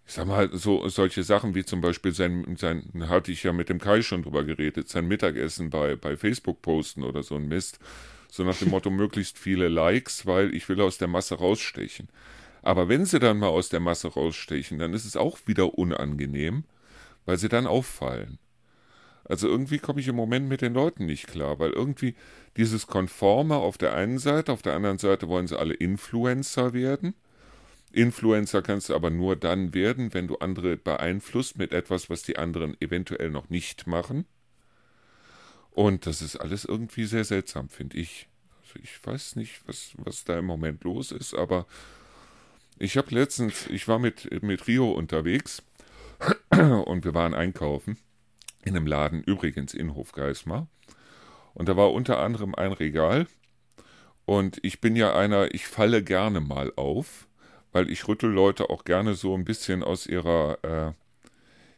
ich sag mal, so solche Sachen wie zum Beispiel sein, sein, hatte ich ja mit dem Kai schon drüber geredet, sein Mittagessen bei, bei Facebook posten oder so ein Mist. So nach dem Motto, möglichst viele Likes, weil ich will aus der Masse rausstechen. Aber wenn sie dann mal aus der Masse rausstechen, dann ist es auch wieder unangenehm, weil sie dann auffallen. Also irgendwie komme ich im Moment mit den Leuten nicht klar, weil irgendwie dieses Konforme auf der einen Seite, auf der anderen Seite wollen sie alle Influencer werden. Influencer kannst du aber nur dann werden, wenn du andere beeinflusst mit etwas, was die anderen eventuell noch nicht machen. Und das ist alles irgendwie sehr seltsam, finde ich. Also ich weiß nicht, was, was da im Moment los ist, aber ich habe letztens, ich war mit, mit Rio unterwegs und wir waren einkaufen in einem Laden, übrigens in Hofgeismar. Und da war unter anderem ein Regal. Und ich bin ja einer, ich falle gerne mal auf, weil ich rüttel Leute auch gerne so ein bisschen aus ihrer, äh,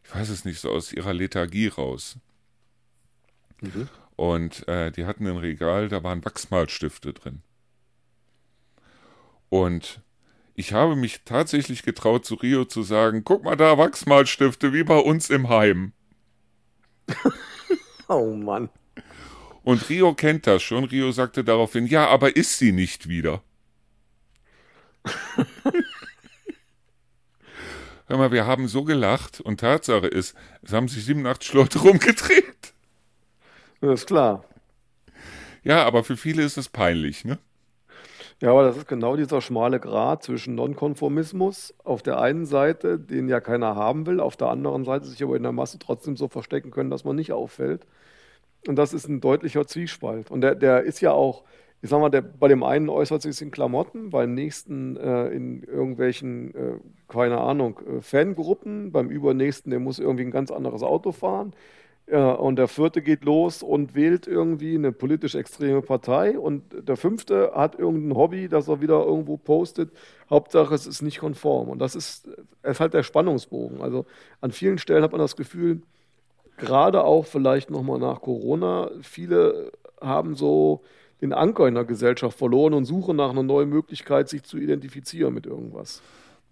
ich weiß es nicht, so aus ihrer Lethargie raus. Mhm. Und äh, die hatten ein Regal, da waren Wachsmalstifte drin. Und ich habe mich tatsächlich getraut, zu Rio zu sagen: Guck mal da, Wachsmalstifte, wie bei uns im Heim. oh Mann. Und Rio kennt das schon. Rio sagte daraufhin, ja, aber ist sie nicht wieder? Hör mal, wir haben so gelacht und Tatsache ist, es haben sich 87 Leute rumgedreht. Das ist klar. Ja, aber für viele ist es peinlich, ne? Ja, aber das ist genau dieser schmale Grat zwischen Nonkonformismus auf der einen Seite, den ja keiner haben will, auf der anderen Seite sich aber in der Masse trotzdem so verstecken können, dass man nicht auffällt. Und das ist ein deutlicher Zwiespalt. Und der, der ist ja auch, ich sag mal, der, bei dem einen äußert sich in Klamotten, beim nächsten äh, in irgendwelchen, äh, keine Ahnung, äh, Fangruppen, beim übernächsten, der muss irgendwie ein ganz anderes Auto fahren. Ja, und der vierte geht los und wählt irgendwie eine politisch extreme Partei und der fünfte hat irgendein Hobby, das er wieder irgendwo postet. Hauptsache, es ist nicht konform. Und das ist, ist halt der Spannungsbogen. Also an vielen Stellen hat man das Gefühl, gerade auch vielleicht nochmal nach Corona, viele haben so den Anker in der Gesellschaft verloren und suchen nach einer neuen Möglichkeit, sich zu identifizieren mit irgendwas.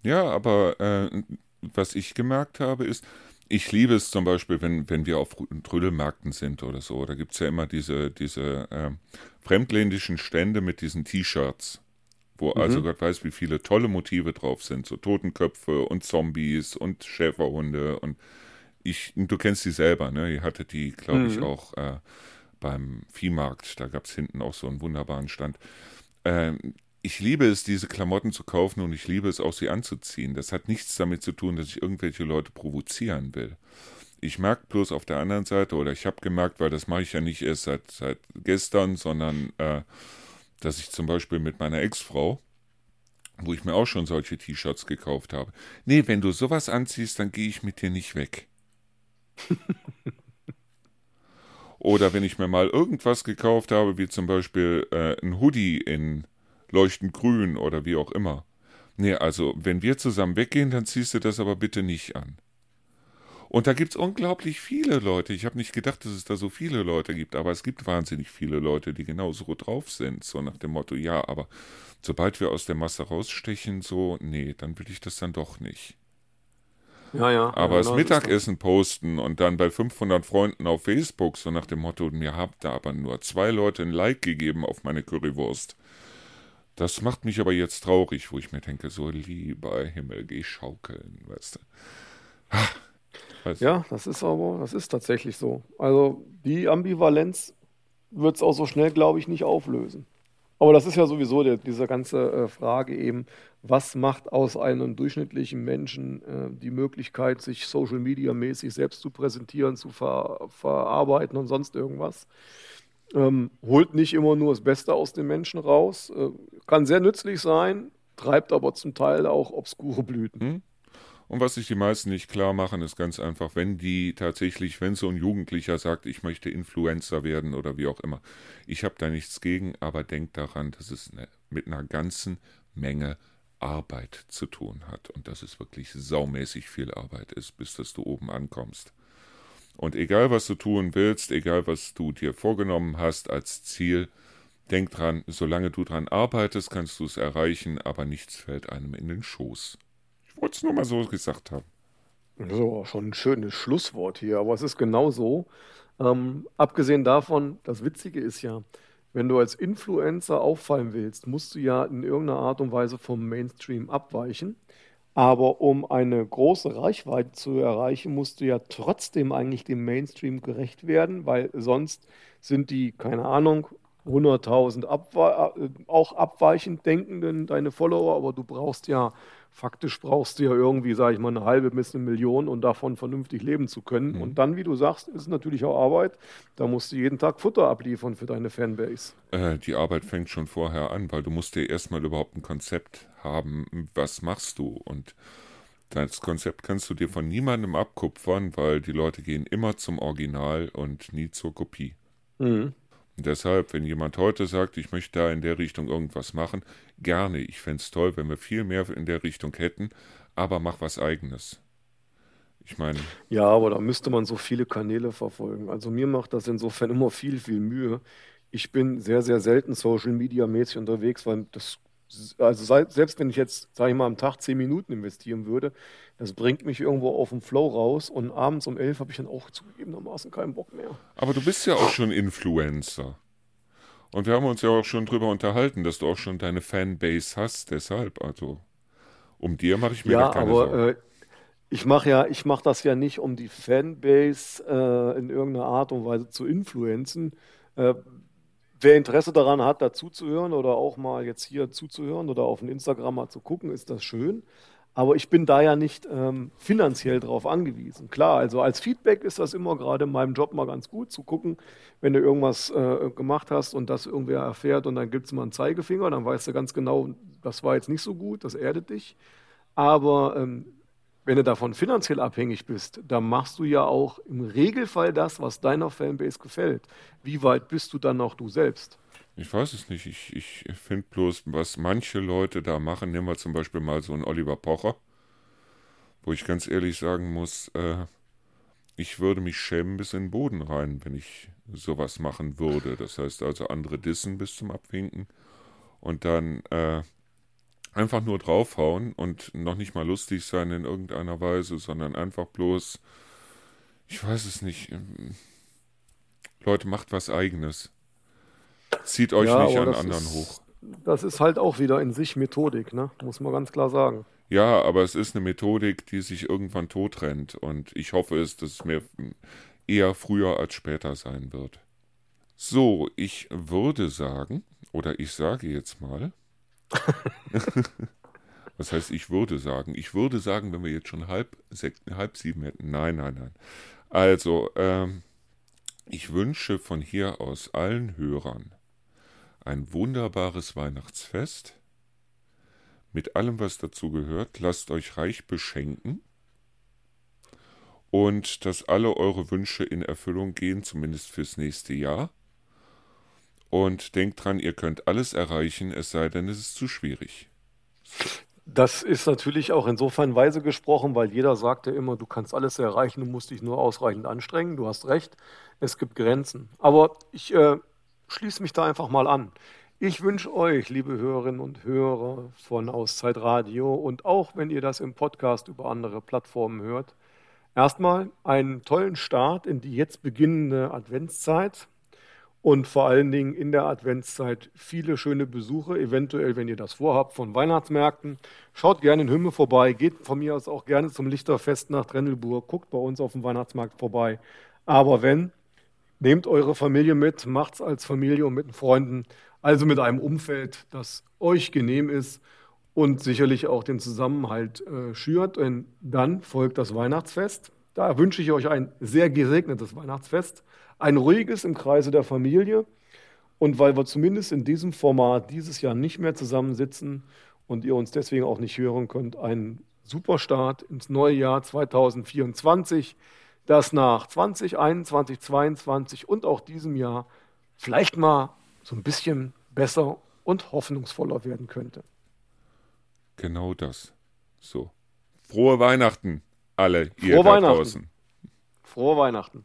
Ja, aber äh, was ich gemerkt habe, ist, ich liebe es zum Beispiel, wenn, wenn wir auf Trödelmärkten sind oder so. Da gibt es ja immer diese, diese äh, fremdländischen Stände mit diesen T-Shirts, wo mhm. also Gott weiß, wie viele tolle Motive drauf sind. So Totenköpfe und Zombies und Schäferhunde und ich, du kennst die selber, ne? Ihr hattet die, glaube ich, mhm. auch äh, beim Viehmarkt. Da gab es hinten auch so einen wunderbaren Stand. Ähm, ich liebe es, diese Klamotten zu kaufen und ich liebe es auch, sie anzuziehen. Das hat nichts damit zu tun, dass ich irgendwelche Leute provozieren will. Ich merke bloß auf der anderen Seite, oder ich habe gemerkt, weil das mache ich ja nicht erst seit, seit gestern, sondern äh, dass ich zum Beispiel mit meiner Ex-Frau, wo ich mir auch schon solche T-Shirts gekauft habe, nee, wenn du sowas anziehst, dann gehe ich mit dir nicht weg. Oder wenn ich mir mal irgendwas gekauft habe, wie zum Beispiel äh, ein Hoodie in leuchtend grün oder wie auch immer. Nee, also wenn wir zusammen weggehen, dann ziehst du das aber bitte nicht an. Und da gibt es unglaublich viele Leute. Ich habe nicht gedacht, dass es da so viele Leute gibt, aber es gibt wahnsinnig viele Leute, die genauso drauf sind. So nach dem Motto, ja, aber sobald wir aus der Masse rausstechen, so, nee, dann will ich das dann doch nicht. Ja, ja. Aber ja, das Mittagessen posten und dann bei 500 Freunden auf Facebook, so nach dem Motto, mir habt da aber nur zwei Leute ein Like gegeben auf meine Currywurst. Das macht mich aber jetzt traurig, wo ich mir denke, so lieber Himmel, geh schaukeln, weißt du. Weißt ja, das ist aber, das ist tatsächlich so. Also die Ambivalenz wird es auch so schnell, glaube ich, nicht auflösen. Aber das ist ja sowieso der, diese ganze äh, Frage eben, was macht aus einem durchschnittlichen Menschen äh, die Möglichkeit, sich Social Media mäßig selbst zu präsentieren, zu ver verarbeiten und sonst irgendwas. Ähm, holt nicht immer nur das Beste aus den Menschen raus, äh, kann sehr nützlich sein, treibt aber zum Teil auch obskure Blüten. Hm? Und was sich die meisten nicht klar machen, ist ganz einfach, wenn die tatsächlich, wenn so ein Jugendlicher sagt, ich möchte Influencer werden oder wie auch immer, ich habe da nichts gegen, aber denkt daran, dass es eine, mit einer ganzen Menge Arbeit zu tun hat und dass es wirklich saumäßig viel Arbeit ist, bis dass du oben ankommst. Und egal was du tun willst, egal was du dir vorgenommen hast als Ziel, denk dran, solange du dran arbeitest, kannst du es erreichen, aber nichts fällt einem in den Schoß. Ich wollte es nur mal so gesagt haben. So, schon ein schönes Schlusswort hier, aber es ist genau so. Ähm, abgesehen davon, das Witzige ist ja, wenn du als Influencer auffallen willst, musst du ja in irgendeiner Art und Weise vom Mainstream abweichen. Aber um eine große Reichweite zu erreichen, musst du ja trotzdem eigentlich dem Mainstream gerecht werden, weil sonst sind die, keine Ahnung, 100.000 abwe äh, auch abweichend denkenden deine Follower, aber du brauchst ja faktisch brauchst du ja irgendwie, sage ich mal, eine halbe bis eine Million, um davon vernünftig leben zu können. Mhm. Und dann, wie du sagst, ist es natürlich auch Arbeit. Da musst du jeden Tag Futter abliefern für deine Fanbase. Äh, die Arbeit fängt schon vorher an, weil du musst dir erstmal überhaupt ein Konzept haben, was machst du und das Konzept kannst du dir von niemandem abkupfern, weil die Leute gehen immer zum Original und nie zur Kopie. Mhm. Deshalb, wenn jemand heute sagt, ich möchte da in der Richtung irgendwas machen, gerne. Ich fände es toll, wenn wir viel mehr in der Richtung hätten, aber mach was eigenes. Ich meine. Ja, aber da müsste man so viele Kanäle verfolgen. Also mir macht das insofern immer viel, viel Mühe. Ich bin sehr, sehr selten Social Media mäßig unterwegs, weil das, also selbst wenn ich jetzt, sage ich mal, am Tag zehn Minuten investieren würde, das bringt mich irgendwo auf den Flow raus und abends um elf habe ich dann auch zugegebenermaßen keinen Bock mehr. Aber du bist ja auch schon Influencer. Und wir haben uns ja auch schon drüber unterhalten, dass du auch schon deine Fanbase hast, deshalb, also um dir mache ich mir ja, keine aber, Sorgen. Äh, ich mache ja, ich mache das ja nicht, um die Fanbase äh, in irgendeiner Art und Weise zu influenzen. Äh, wer Interesse daran hat, dazuzuhören oder auch mal jetzt hier zuzuhören oder auf ein Instagram mal zu gucken, ist das schön. Aber ich bin da ja nicht ähm, finanziell drauf angewiesen. Klar, also als Feedback ist das immer gerade in meinem Job mal ganz gut zu gucken, wenn du irgendwas äh, gemacht hast und das irgendwer erfährt und dann gibt es mal einen Zeigefinger, dann weißt du ganz genau, das war jetzt nicht so gut, das erdet dich. Aber ähm, wenn du davon finanziell abhängig bist, dann machst du ja auch im Regelfall das, was deiner Fanbase gefällt. Wie weit bist du dann noch du selbst? Ich weiß es nicht. Ich, ich finde bloß, was manche Leute da machen, nehmen wir zum Beispiel mal so einen Oliver Pocher, wo ich ganz ehrlich sagen muss, äh, ich würde mich schämen bis in den Boden rein, wenn ich sowas machen würde. Das heißt also andere dissen bis zum Abwinken und dann äh, einfach nur draufhauen und noch nicht mal lustig sein in irgendeiner Weise, sondern einfach bloß ich weiß es nicht. Ähm, Leute, macht was eigenes. Zieht euch Ja, nicht an anderen ist, hoch. das ist halt auch wieder in sich Methodik, ne? Muss man ganz klar sagen. Ja, aber es ist eine Methodik, die sich irgendwann totrennt. Und ich hoffe es, dass es mir eher früher als später sein wird. So, ich würde sagen, oder ich sage jetzt mal, was heißt ich würde sagen? Ich würde sagen, wenn wir jetzt schon halb, halb sieben hätten. Nein, nein, nein. Also, ähm, ich wünsche von hier aus allen Hörern ein wunderbares Weihnachtsfest. Mit allem, was dazu gehört. Lasst euch reich beschenken. Und dass alle eure Wünsche in Erfüllung gehen, zumindest fürs nächste Jahr. Und denkt dran, ihr könnt alles erreichen, es sei denn, es ist zu schwierig. Das ist natürlich auch insofern weise gesprochen, weil jeder sagt ja immer, du kannst alles erreichen, du musst dich nur ausreichend anstrengen. Du hast recht, es gibt Grenzen. Aber ich äh, schließe mich da einfach mal an. Ich wünsche euch, liebe Hörerinnen und Hörer von Auszeit Radio und auch wenn ihr das im Podcast über andere Plattformen hört, erstmal einen tollen Start in die jetzt beginnende Adventszeit und vor allen Dingen in der Adventszeit viele schöne Besuche, eventuell, wenn ihr das vorhabt, von Weihnachtsmärkten. Schaut gerne in Hümme vorbei, geht von mir aus auch gerne zum Lichterfest nach Drennelburg, guckt bei uns auf dem Weihnachtsmarkt vorbei. Aber wenn, nehmt eure Familie mit, macht's als Familie und mit den Freunden, also mit einem Umfeld, das euch genehm ist und sicherlich auch den Zusammenhalt äh, schürt. Denn dann folgt das Weihnachtsfest. Da wünsche ich euch ein sehr gesegnetes Weihnachtsfest, ein ruhiges im Kreise der Familie. Und weil wir zumindest in diesem Format dieses Jahr nicht mehr zusammensitzen und ihr uns deswegen auch nicht hören könnt, einen super Start ins neue Jahr 2024, das nach 2021, 2022 und auch diesem Jahr vielleicht mal so ein bisschen besser und hoffnungsvoller werden könnte. Genau das. So. Frohe Weihnachten, alle ihr Frohe da draußen. Frohe Weihnachten.